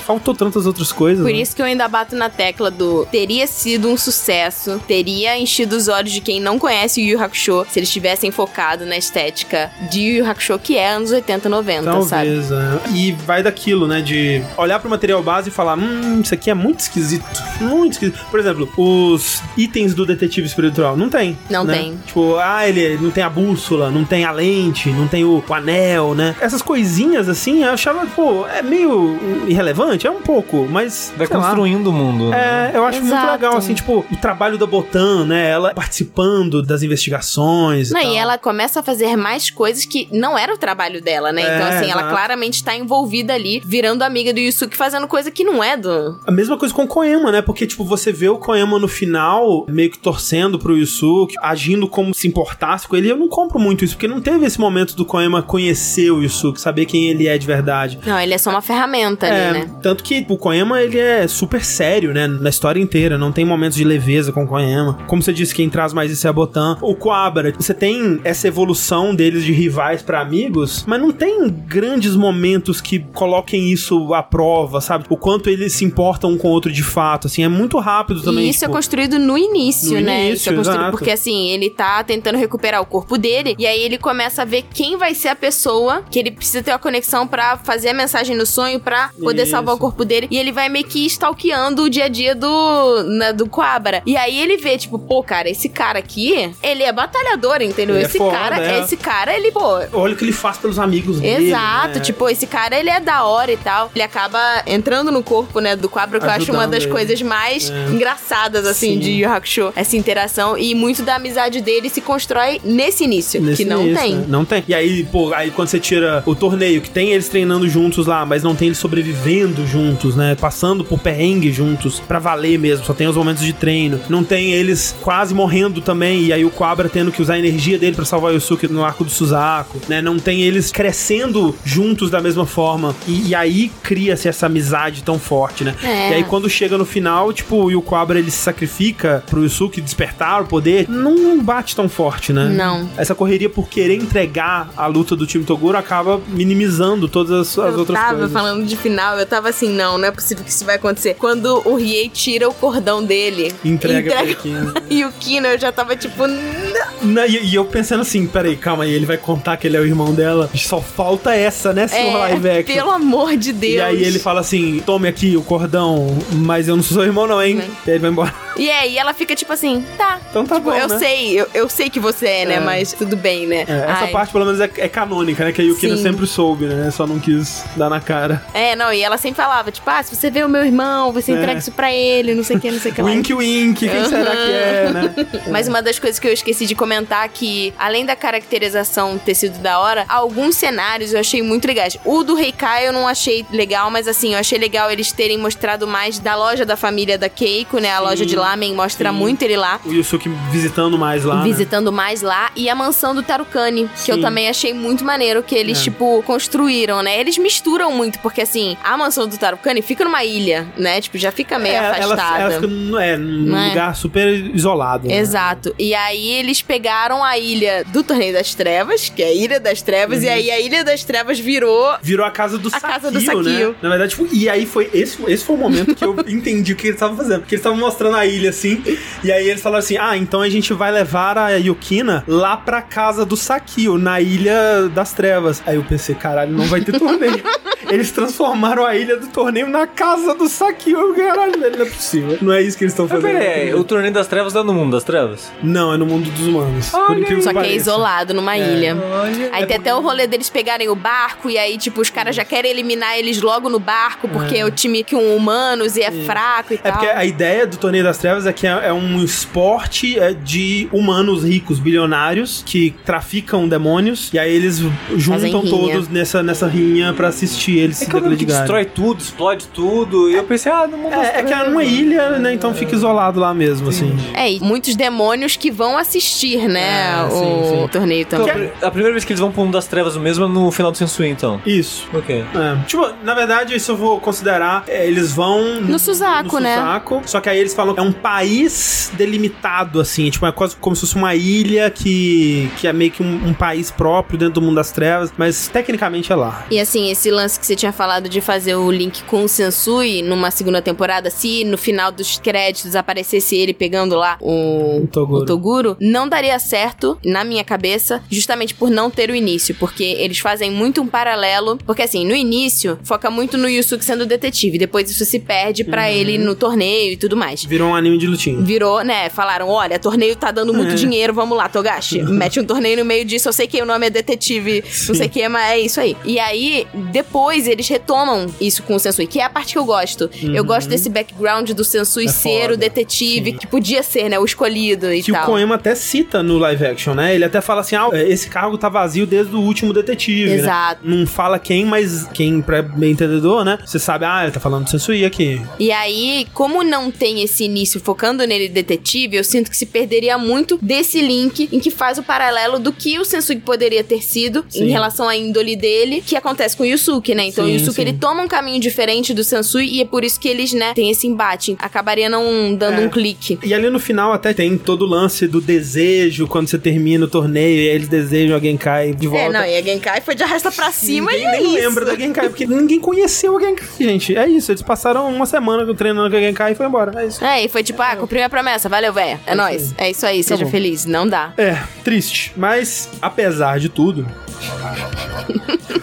faltou tantas outras coisas. Por né? isso que eu ainda bato na tecla do teria sido um sucesso, teria enchido os olhos de quem não conhece o Yu Hakusho se eles tivessem focado na estética de Yu Yu Hakusho, que é anos 80, 90, sabe? Talvez, é. E vai daquilo, né? De olhar pro material base e falar: hum, isso aqui é muito esquisito. Muito esquisito. Por exemplo, os itens do detetive espiritual. Não tem. Não né? tem. Tipo, ah, ele não tem a bússola, não tem a lente, não tem o, o anel, né? Essas coisinhas assim, eu achava, pô, é meio irrelevante, é um pouco, mas. Vai sei lá. construindo o mundo. né? É, eu acho muito Exato. legal, assim, tipo, o trabalho da Botan, né? Ela participando das investigações. Não, e, e ela começa a fazer mais coisas que não era o trabalho dela, né? É, então, assim, ela claramente tá envolvida ali, virando amiga do Yusuke, fazendo coisa que não é do. A mesma coisa com o Koema, né? Porque, tipo, você vê o Koema no final, meio que torcendo pro Yusuke, agindo como se importasse com ele. E eu não compro muito isso, porque não teve esse momento do Koema conhecer o Yusuke, saber quem ele é de verdade. Não, ele é só uma ferramenta É, ali, né? Tanto que o Koema, ele é super sério, né? Na história inteira, não tem momentos de leveza com o Koema. Como você disse, quem traz mais isso é a Botan. O Coabra, você tem essa evolução deles de rivais pra amigos, mas não tem grandes momentos que coloquem isso à prova, sabe? O quanto eles se importam um com o outro de fato, assim, é muito rápido também. e isso tipo, é construído no início, no né? início, isso é construído exato. porque assim, ele tá tentando recuperar o corpo dele e aí ele começa a ver quem vai ser a pessoa que ele precisa ter uma conexão pra fazer a mensagem no sonho pra poder Isso. salvar o corpo dele e ele vai meio que stalkeando o dia a dia do né, do Quabra. E aí ele vê tipo, pô, cara, esse cara aqui, ele é batalhador, entendeu? Ele é esse foda, cara, é. esse cara, ele, pô, Olha o que ele faz pelos amigos dele. Exato, né? tipo, esse cara ele é da hora e tal. Ele acaba entrando no corpo, né, do Quabra, que eu acho uma Ajudando das ele. coisas mais É. engraçadas, assim, Sim. de Yu Hakusho. Essa interação. E muito da amizade dele se constrói nesse início, Nesse que não início, tem. né? Não tem. E aí, pô, aí quando você tira o torneio, que tem eles treinando juntos lá, mas não tem eles sobrevivendo juntos, né? Passando por perrengue juntos, pra valer mesmo. Só tem os momentos de treino. Não tem eles quase morrendo também, e aí o Quabra tendo que usar a energia dele pra salvar o Yusuke no arco do Suzaku, né? Não tem eles crescendo juntos da mesma forma. E, e aí cria-se essa amizade tão forte, né? É. E aí quando chega no final, tipo, e o Quabra ele se sacrifica pro Yusuke despertar o poder, não bate tão forte, né? Não. Essa correria por querer entregar a luta do time Toguro acaba minimizando todas as, as eu outras tava coisas. falando de final, eu tava assim, não, não é possível que isso vai acontecer. Quando o Riei tira o cordão dele, Entrega pra Kino. e o Kino, eu já tava tipo, não. E, e eu pensando assim, peraí, calma aí, ele vai contar que ele é o irmão dela. Só falta essa, né, seu live É, action. pelo amor de Deus. E aí ele fala assim, tome aqui o cordão, mas eu não sou seu irmão não, hein? Nem. E aí ele vai embora. E aí ela fica tipo assim, tá. Então tá Tipo, bom, eu né? sei, eu, eu sei que você é, né? É. Mas tudo bem, né? É, essa Ai. parte pelo menos é, é canônica, né? Que a Yukina Sim. sempre soube, né? Só não quis dar na cara. É, não, e ela sempre falava, tipo, ah, se você vê o meu irmão, você É. entrega isso pra ele, não sei o que, não sei o que lá. Wink wink, quem será que é, né? Mas uma das coisas que eu esqueci de comentar que, além da caracterização ter sido da hora, alguns cenários eu achei muito legais. O do Reikai eu não achei legal, mas assim, eu achei legal eles terem mostrado mais da loja da família da Keiko, né? A Sim, loja de lamen mostra sim. muito ele lá. O Yusuke visitando mais lá. né? visitando mais lá e a mansão do Tarukani, que eu Sim. também achei muito maneiro que eles É. tipo construíram, né? Eles misturam muito porque assim, a mansão do Tarukani fica numa ilha, né? Tipo, já fica meio É, ela, afastada. ela fica num- é, num é? lugar super isolado. né? Exato. E aí eles pegaram a ilha do Torneio das Trevas, que é a Ilha das Trevas, Uhum. e aí a Ilha das Trevas virou Virou a casa do A Sakio, casa do né? Sakio. Na verdade, tipo, e aí foi esse, esse foi o momento que eu entendi o que eles estavam fazendo. Porque eles estavam mostrando a ilha assim, e aí eles falaram assim: "Ah, então a gente vai levar a Yukina lá pra casa do Sakio, na Ilha das Trevas". Aí eu pensei, caralho, não vai ter torneio. eles transformaram a ilha do torneio na casa do. Eu, Caralho, velho, não é possível. Não é isso que eles estão fazendo. peraí, o torneio das trevas não é no mundo das trevas? Não, é no mundo dos humanos. Olha Só que é isolado numa É. ilha. Olha. Aí tem até o rolê deles pegarem o barco e aí, tipo, os caras já querem eliminar eles logo no barco, porque é, o time que um humanos e é fraco e É tal. porque a ideia do Torneio das Trevas é que é, é um esporte é, de humanos ricos, bilionários, que traficam demônios, e aí eles juntam todos nessa, nessa rinha pra assistir eles É se que destrói tudo, explode tudo. E eu pensei, ah, no mundo É, é que é trevas. numa ilha, né? Então fica isolado lá mesmo, assim. É, e muitos demônios que vão assistir, né, É, o sim, sim. torneio Então, também. a pri- a primeira vez que eles vão pro mundo das trevas mesmo é no final do Sensui, então. Isso. Ok. É. Tipo, na verdade, isso eu vou considerar. é, eles vão. No Suzaku, no né? Suzaku, Só que aí eles falam que é um país delimitado, assim. Tipo, é quase como se fosse uma ilha que, que é meio que um, um país próprio dentro do mundo das trevas. Mas tecnicamente é lá. E assim, esse lance que você tinha falado de fazer o link com o Sensui numa segunda temporada, se no final dos créditos aparecesse ele pegando lá o, O Toguro. o Toguro, não daria certo, na minha cabeça, justamente por não ter o início. Porque eles fazem muito um paralelo. Porque assim, no início, foca muito no Yusuke sendo detetive. Depois isso se perde pra Uhum. ele no torneio e tudo mais. Virou um anime de lutinha. Virou, né? Falaram: olha, torneio tá dando muito É. dinheiro, vamos lá, Togashi. Mete um torneio no meio disso. Eu sei que o nome é detetive, não sei o que, mas é isso aí. E aí, depois eles retomam isso com o Sensui, que é a parte que eu gosto. Eu gosto desse background do Sensui Uhum. É ser foda. o detetive, Sim. que podia ser, né? O escolhido e Que tal. o Koema até cita no live action, né? Ele até fala assim: ah, esse cargo tá vazio desde o último detetive. né? Exato. Não fala quem, mas quem, pra bem entendedor, né? Você sabe, ah, ele tá falando do Sensui aqui. E aí, como não tem esse início focando nele detetive, eu sinto que se perderia muito desse link em que faz o paralelo do que o Sensui poderia ter sido Sim. em relação à índole dele, que acontece com o Yusuke, né? Então Sim, o Yusuke sim. ele toma um caminho diferente do Sensui e é por isso que eles, né, tem esse embate. Acabaria não dando É. um clique. E ali no final até tem todo o lance do desejo, quando você termina o torneio e aí eles desejam, alguém cai de volta. É, não, e a Genkai foi de arrasta pra cima Ninguém e é nem isso. lembra da Genkai, porque ninguém conheceu a Genkai, gente. É isso, eles passaram uma semana treinando com a Genkai e foi embora. É isso. É, e foi tipo, ah, cumpri minha promessa, valeu, véia. É nóis. É isso aí, seja bom. feliz. Não dá. É, triste. Mas, apesar de tudo,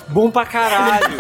Bom pra caralho.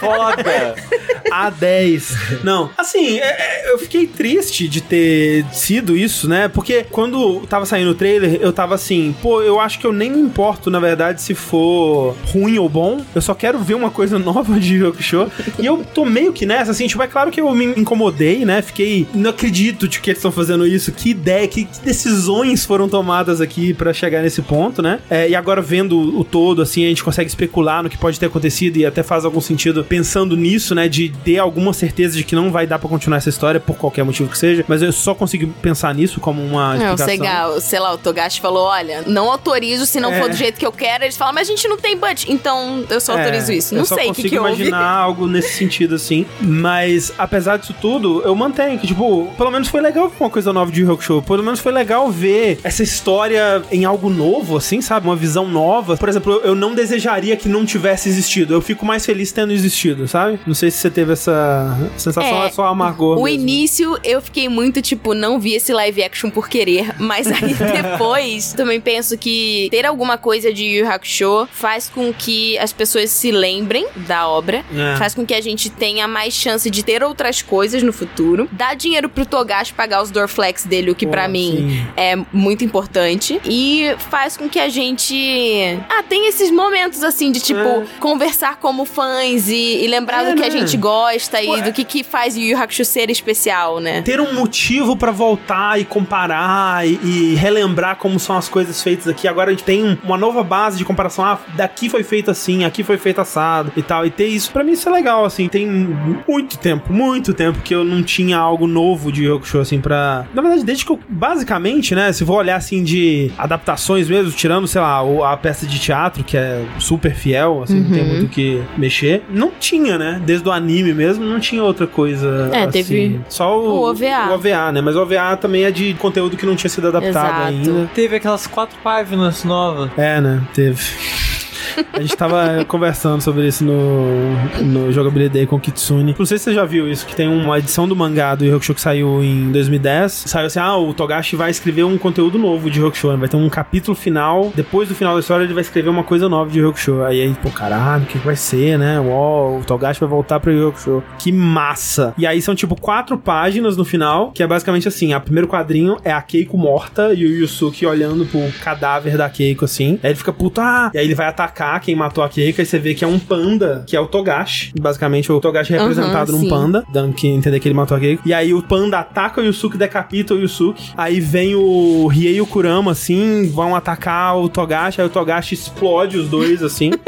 Foda. A10. Não, assim, é- é, eu fiquei triste de ter sido isso, né? Porque quando tava saindo o trailer, eu tava assim, pô, eu acho que eu nem me importo, na verdade, se for ruim ou bom. Eu só quero ver uma coisa nova de Yu Show. e eu tô meio que nessa, assim, tipo, é claro que eu me incomodei, né? Fiquei, não acredito de que eles estão fazendo isso. Que ideia, que, que decisões foram tomadas aqui pra chegar nesse ponto, né? É, e agora vendo o todo, assim, a gente consegue especular no que pode ter acontecido e até faz algum sentido pensando nisso, né? De ter alguma certeza de que não vai dar pra continuar essa história por qualquer motivo que seja. Mas eu só consigo pensar nisso como uma Não, explicação. sei lá, sei lá, o Togashi falou: olha, não autorizo se não É. for do jeito que eu quero. Eles falam, mas a gente não tem budget, então eu só autorizo isso. eu Não sei o que, consigo que houve. imaginar algo nesse sentido, assim. Mas, apesar disso tudo, eu mantenho que, tipo, pelo menos foi legal ver uma coisa nova de Yu Show. Pelo menos foi legal ver essa história em algo novo, assim, sabe? Uma visão nova. Por exemplo, eu- eu não desejaria que não tivesse existido. Eu fico mais feliz tendo existido, sabe? Não sei se você teve essa sensação, é, É, só amargor. O mesmo. início eu fiquei muito tipo, não vi esse live action por querer, mas aí depois também penso que ter alguma coisa de Yu Hakusho faz com que as pessoas se lembrem da obra, É. faz com que a gente tenha mais chance de ter outras coisas no futuro, dá dinheiro pro Togashi pagar os Dorflex dele, o que Pô, pra mim sim. é muito importante e faz com que a gente ah, tem esses momentos assim de tipo É. conversar como fãs e, e lembrar É, do que a né? Gente gosta Pô, e é- do que, que faz Yu Yu Hakusho ser especial, né? ter um motivo pra voltar e comparar e, e relembrar como são as coisas feitas aqui. Agora a gente tem um- uma nova base de comparação. Ah, daqui foi feito assim, aqui foi feito assado e tal. E ter isso, pra mim isso é legal, assim. Tem muito tempo, muito tempo que eu não tinha algo novo de Show assim, pra... Na verdade, desde que eu, basicamente, né, se vou olhar, assim, de adaptações mesmo, tirando, sei lá, o- a peça de teatro, que é super fiel, assim, não tem Uhum. muito o que mexer. Não tinha, né? Desde o anime mesmo, não tinha outra coisa É, assim. teve Só o, o OVA. O OVA, né? Mas o OVA também é de conteúdo que não tinha sido adaptado Exato. ainda. Teve aquelas quatro páginas novas. É, né? Teve. A gente tava conversando sobre isso no, no Jogabilidade com Kitsune. Não sei se você já viu isso, que tem uma edição do mangá do Yu Hakusho que saiu em 2010. Saiu assim, ah, o Togashi vai escrever um conteúdo novo de Yu Hakusho. Vai ter um capítulo final. Depois do final da história, ele vai escrever uma coisa nova de Yu Hakusho. Aí, aí pô, caralho, o que, que vai ser, né? Uau, o Togashi vai voltar pro Yu Hakusho. Que massa! E aí são, tipo, quatro páginas no final, que é basicamente assim, o primeiro quadrinho é a Keiko morta e o Yusuke olhando pro cadáver da Keiko, assim. Aí ele fica puto, ah! E aí ele vai atacar quem matou a Keiko, aí você vê que é um panda, que é o Togashi. Basicamente, o Togashi é representado num sim. panda, dando que entender que ele matou a Keiko. E aí o panda ataca o Yusuke, decapita o Yusuke. Aí vem o Riei e o Kurama, assim, vão atacar o Togashi, aí o Togashi explode os dois, assim.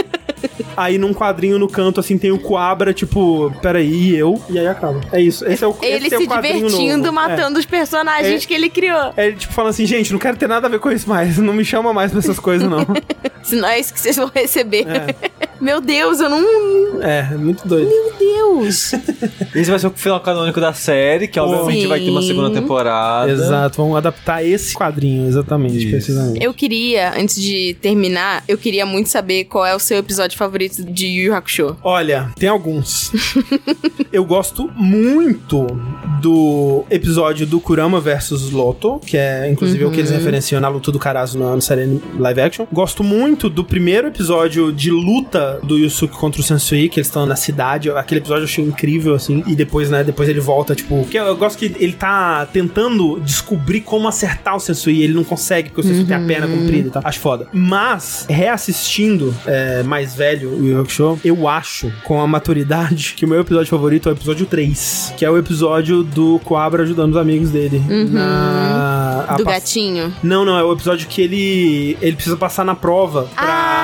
Aí num quadrinho no canto, assim, tem o Coabra, tipo, peraí, e eu? E aí acaba. É isso. Esse é o Ele esse é o se divertindo, novo. matando os personagens É. que ele criou. É. É, tipo, falando assim, gente, não quero ter nada a ver com isso mais. Não me chama mais pra essas coisas, não. Senão é isso que vocês vão receber. É. Meu Deus, eu não. É, é muito doido. Meu Deus. Esse vai ser o final canônico da série, que obviamente vai ter uma Sim. segunda temporada. Exato, vamos adaptar esse quadrinho, exatamente, Isso. precisamente. Eu queria, antes de terminar, eu queria muito saber qual é o seu episódio favorito de Yu Yu Hakusho. Olha, tem alguns. eu gosto muito do episódio do Kurama versus Loto, que é inclusive o que eles referenciam na luta do Karasu na, série live action. Gosto muito do primeiro episódio de luta do Yusuke contra o Sensui, que eles estão na cidade. Aquele episódio eu achei incrível, assim. E depois, né, depois ele volta, tipo... Que eu, eu gosto que ele tá tentando descobrir como acertar o Sensui. Ele não consegue, porque o Sensui tem a perna comprida e tal. Acho foda. Mas, reassistindo é, mais velho o Yu Hakusho, eu acho, com a maturidade, que o meu episódio favorito é o episódio 3. Que é o episódio do Coabra ajudando os amigos dele. Na, a do pass- gatinho. Não, não, é o episódio que ele ele precisa passar na prova pra...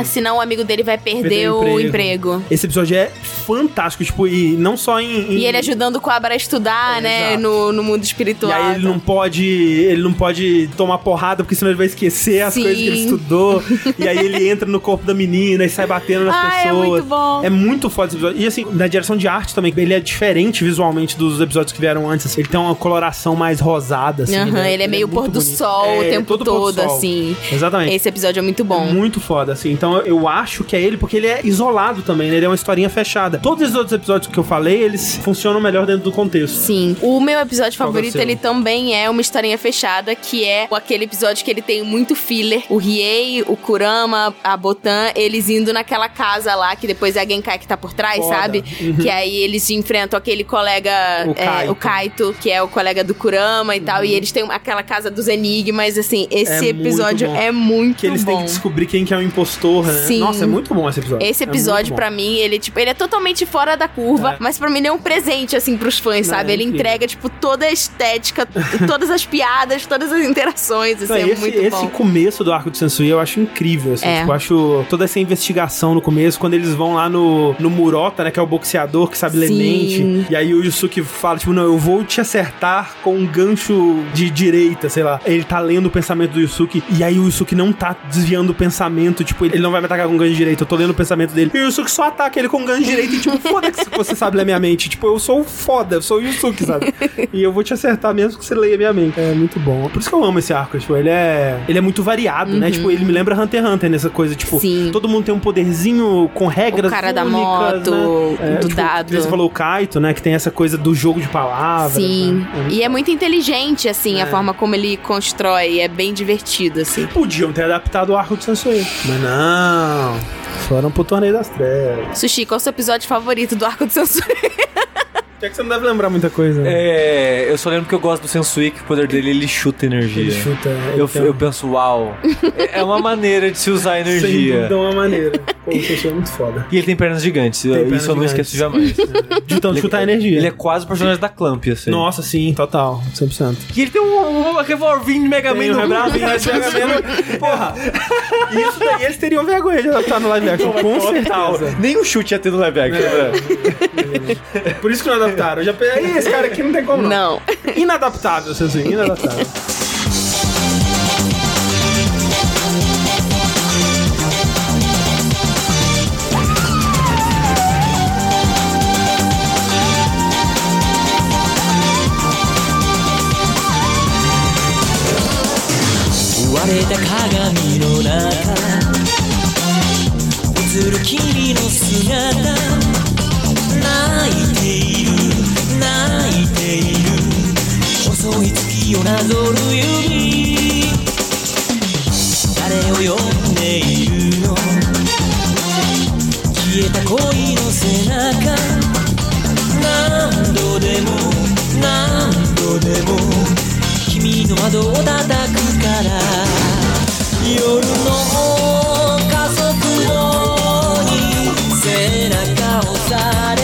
Ah, senão o amigo dele vai perder, o o emprego. Esse episódio é fantástico, tipo, e não só em... em- E ele ajudando o Coabra a estudar, É, né, no, no mundo E espiritual. aí ele não pode. Ele não pode tomar porrada, porque senão ele vai esquecer as Sim. coisas que ele estudou. e aí ele entra no corpo da menina e sai batendo nas Ah, é pessoas. muito bom. É muito foda esse episódio. E assim, na direção de arte também, ele é diferente visualmente dos episódios que vieram antes. assim. Ele tem uma coloração mais rosada, assim. Aham, ele é meio muito pôr do bonito. sol o É, tempo todo todo, assim. Exatamente. Esse episódio é muito bom. Muito foda, assim. Então eu acho que é ele, porque ele é isolado também, né? Ele é uma historinha fechada. Todos os outros episódios que eu falei, eles funcionam melhor dentro do contexto. Sim. O meu episódio Qual é favorito, seu? ele também é uma historinha fechada, que é aquele episódio que ele tem muito filler. O Riei, o Kurama, a Botan, eles indo naquela casa lá, que depois é a Genkai que tá por trás, Foda. sabe? Que aí eles enfrentam aquele colega, O é, Kaito. o Kaito, que é o colega do Kurama e tal, e eles têm aquela casa dos enigmas, assim, esse É muito episódio bom. é muito Que eles têm que descobrir quem que é o impostor, né? Sim. Nossa, é muito bom esse episódio. Esse É episódio, bom. pra mim, ele, tipo, ele é totalmente fora da curva, É. mas pra mim ele é um presente, assim, pros fãs, Não, sabe? é ele entrega, tipo, toda a estética, todas as piadas, todas as interações, assim, Não, é esse, muito esse bom. começo do arco de Sensui eu acho incrível, assim. É. Tipo, eu acho toda essa investigação no começo, quando eles vão lá no, no Murota, né, que é o boxeador que sabe ler mente, e aí o Yusuke fala, tipo, não, eu vou te acertar com um gancho de direita, sei lá. Ele tá lendo o pensamento do Yusuke, e aí o Yusuke não tá desviando o pensamento, tipo, ele não vai me atacar com gancho de direita, eu tô lendo o pensamento dele. E o Yusuke só ataca ele com gancho de direita e, tipo, foda-se que você sabe ler minha mente. Tipo, eu sou foda, eu sou o Yusuke, sabe? e eu vou te acertar mesmo que você leia minha mente. É muito bom. Por isso que eu amo esse arco, tipo, ele é, ele é muito variado, né? Tipo, ele me lembra Hunter x Hunter nessa coisa, tipo, Uhum. Sim. todo mundo tem um poderzinho com regras O cara da únicas, moto, né? do tipo, dado. Você falou o Kaito, né? Que tem essa coisa do jogo de palavras. Sim. né? E é muito inteligente, assim, a forma como ele constrói. É bem divertido, assim. Podiam ter adaptado o arco de Sensui. Mas não. Foram pro Torneio das Trevas. Sushi, qual é o seu episódio favorito do Arco de Sensui? É que você não deve lembrar muita coisa. né? É, eu só lembro que eu gosto do Sensui, que o poder dele ele chuta energia. Ele chuta. Eu, então, eu penso, uau, é- é uma maneira de se usar Sem energia. dúvida uma maneira. Pô, o Sensui é muito foda. E ele tem pernas gigantes, Tem pernas isso eu não gigantes. esqueço jamais. De tanto chutar energia. Ele é quase o personagem da Clamp, assim. Nossa, sim, total. 100%. E ele tem um, um revolvinho de Mega Man Tem no rebravinho, mas Mega Man- Porra. Isso daí eles teriam vergonha de adaptar no live action, com certeza. Nem o chute ia ter no live action, né? Por isso que não adaptaram. Eu já peguei esse cara aqui não tem como não. Não. Inadaptável, Sensui, inadaptável. 割れた鏡の中映る君の姿 月をなぞる指誰を呼んでいるの？消えた恋の背中。何度でも何度でも君の窓を叩くから。夜の加速度に背中をされ。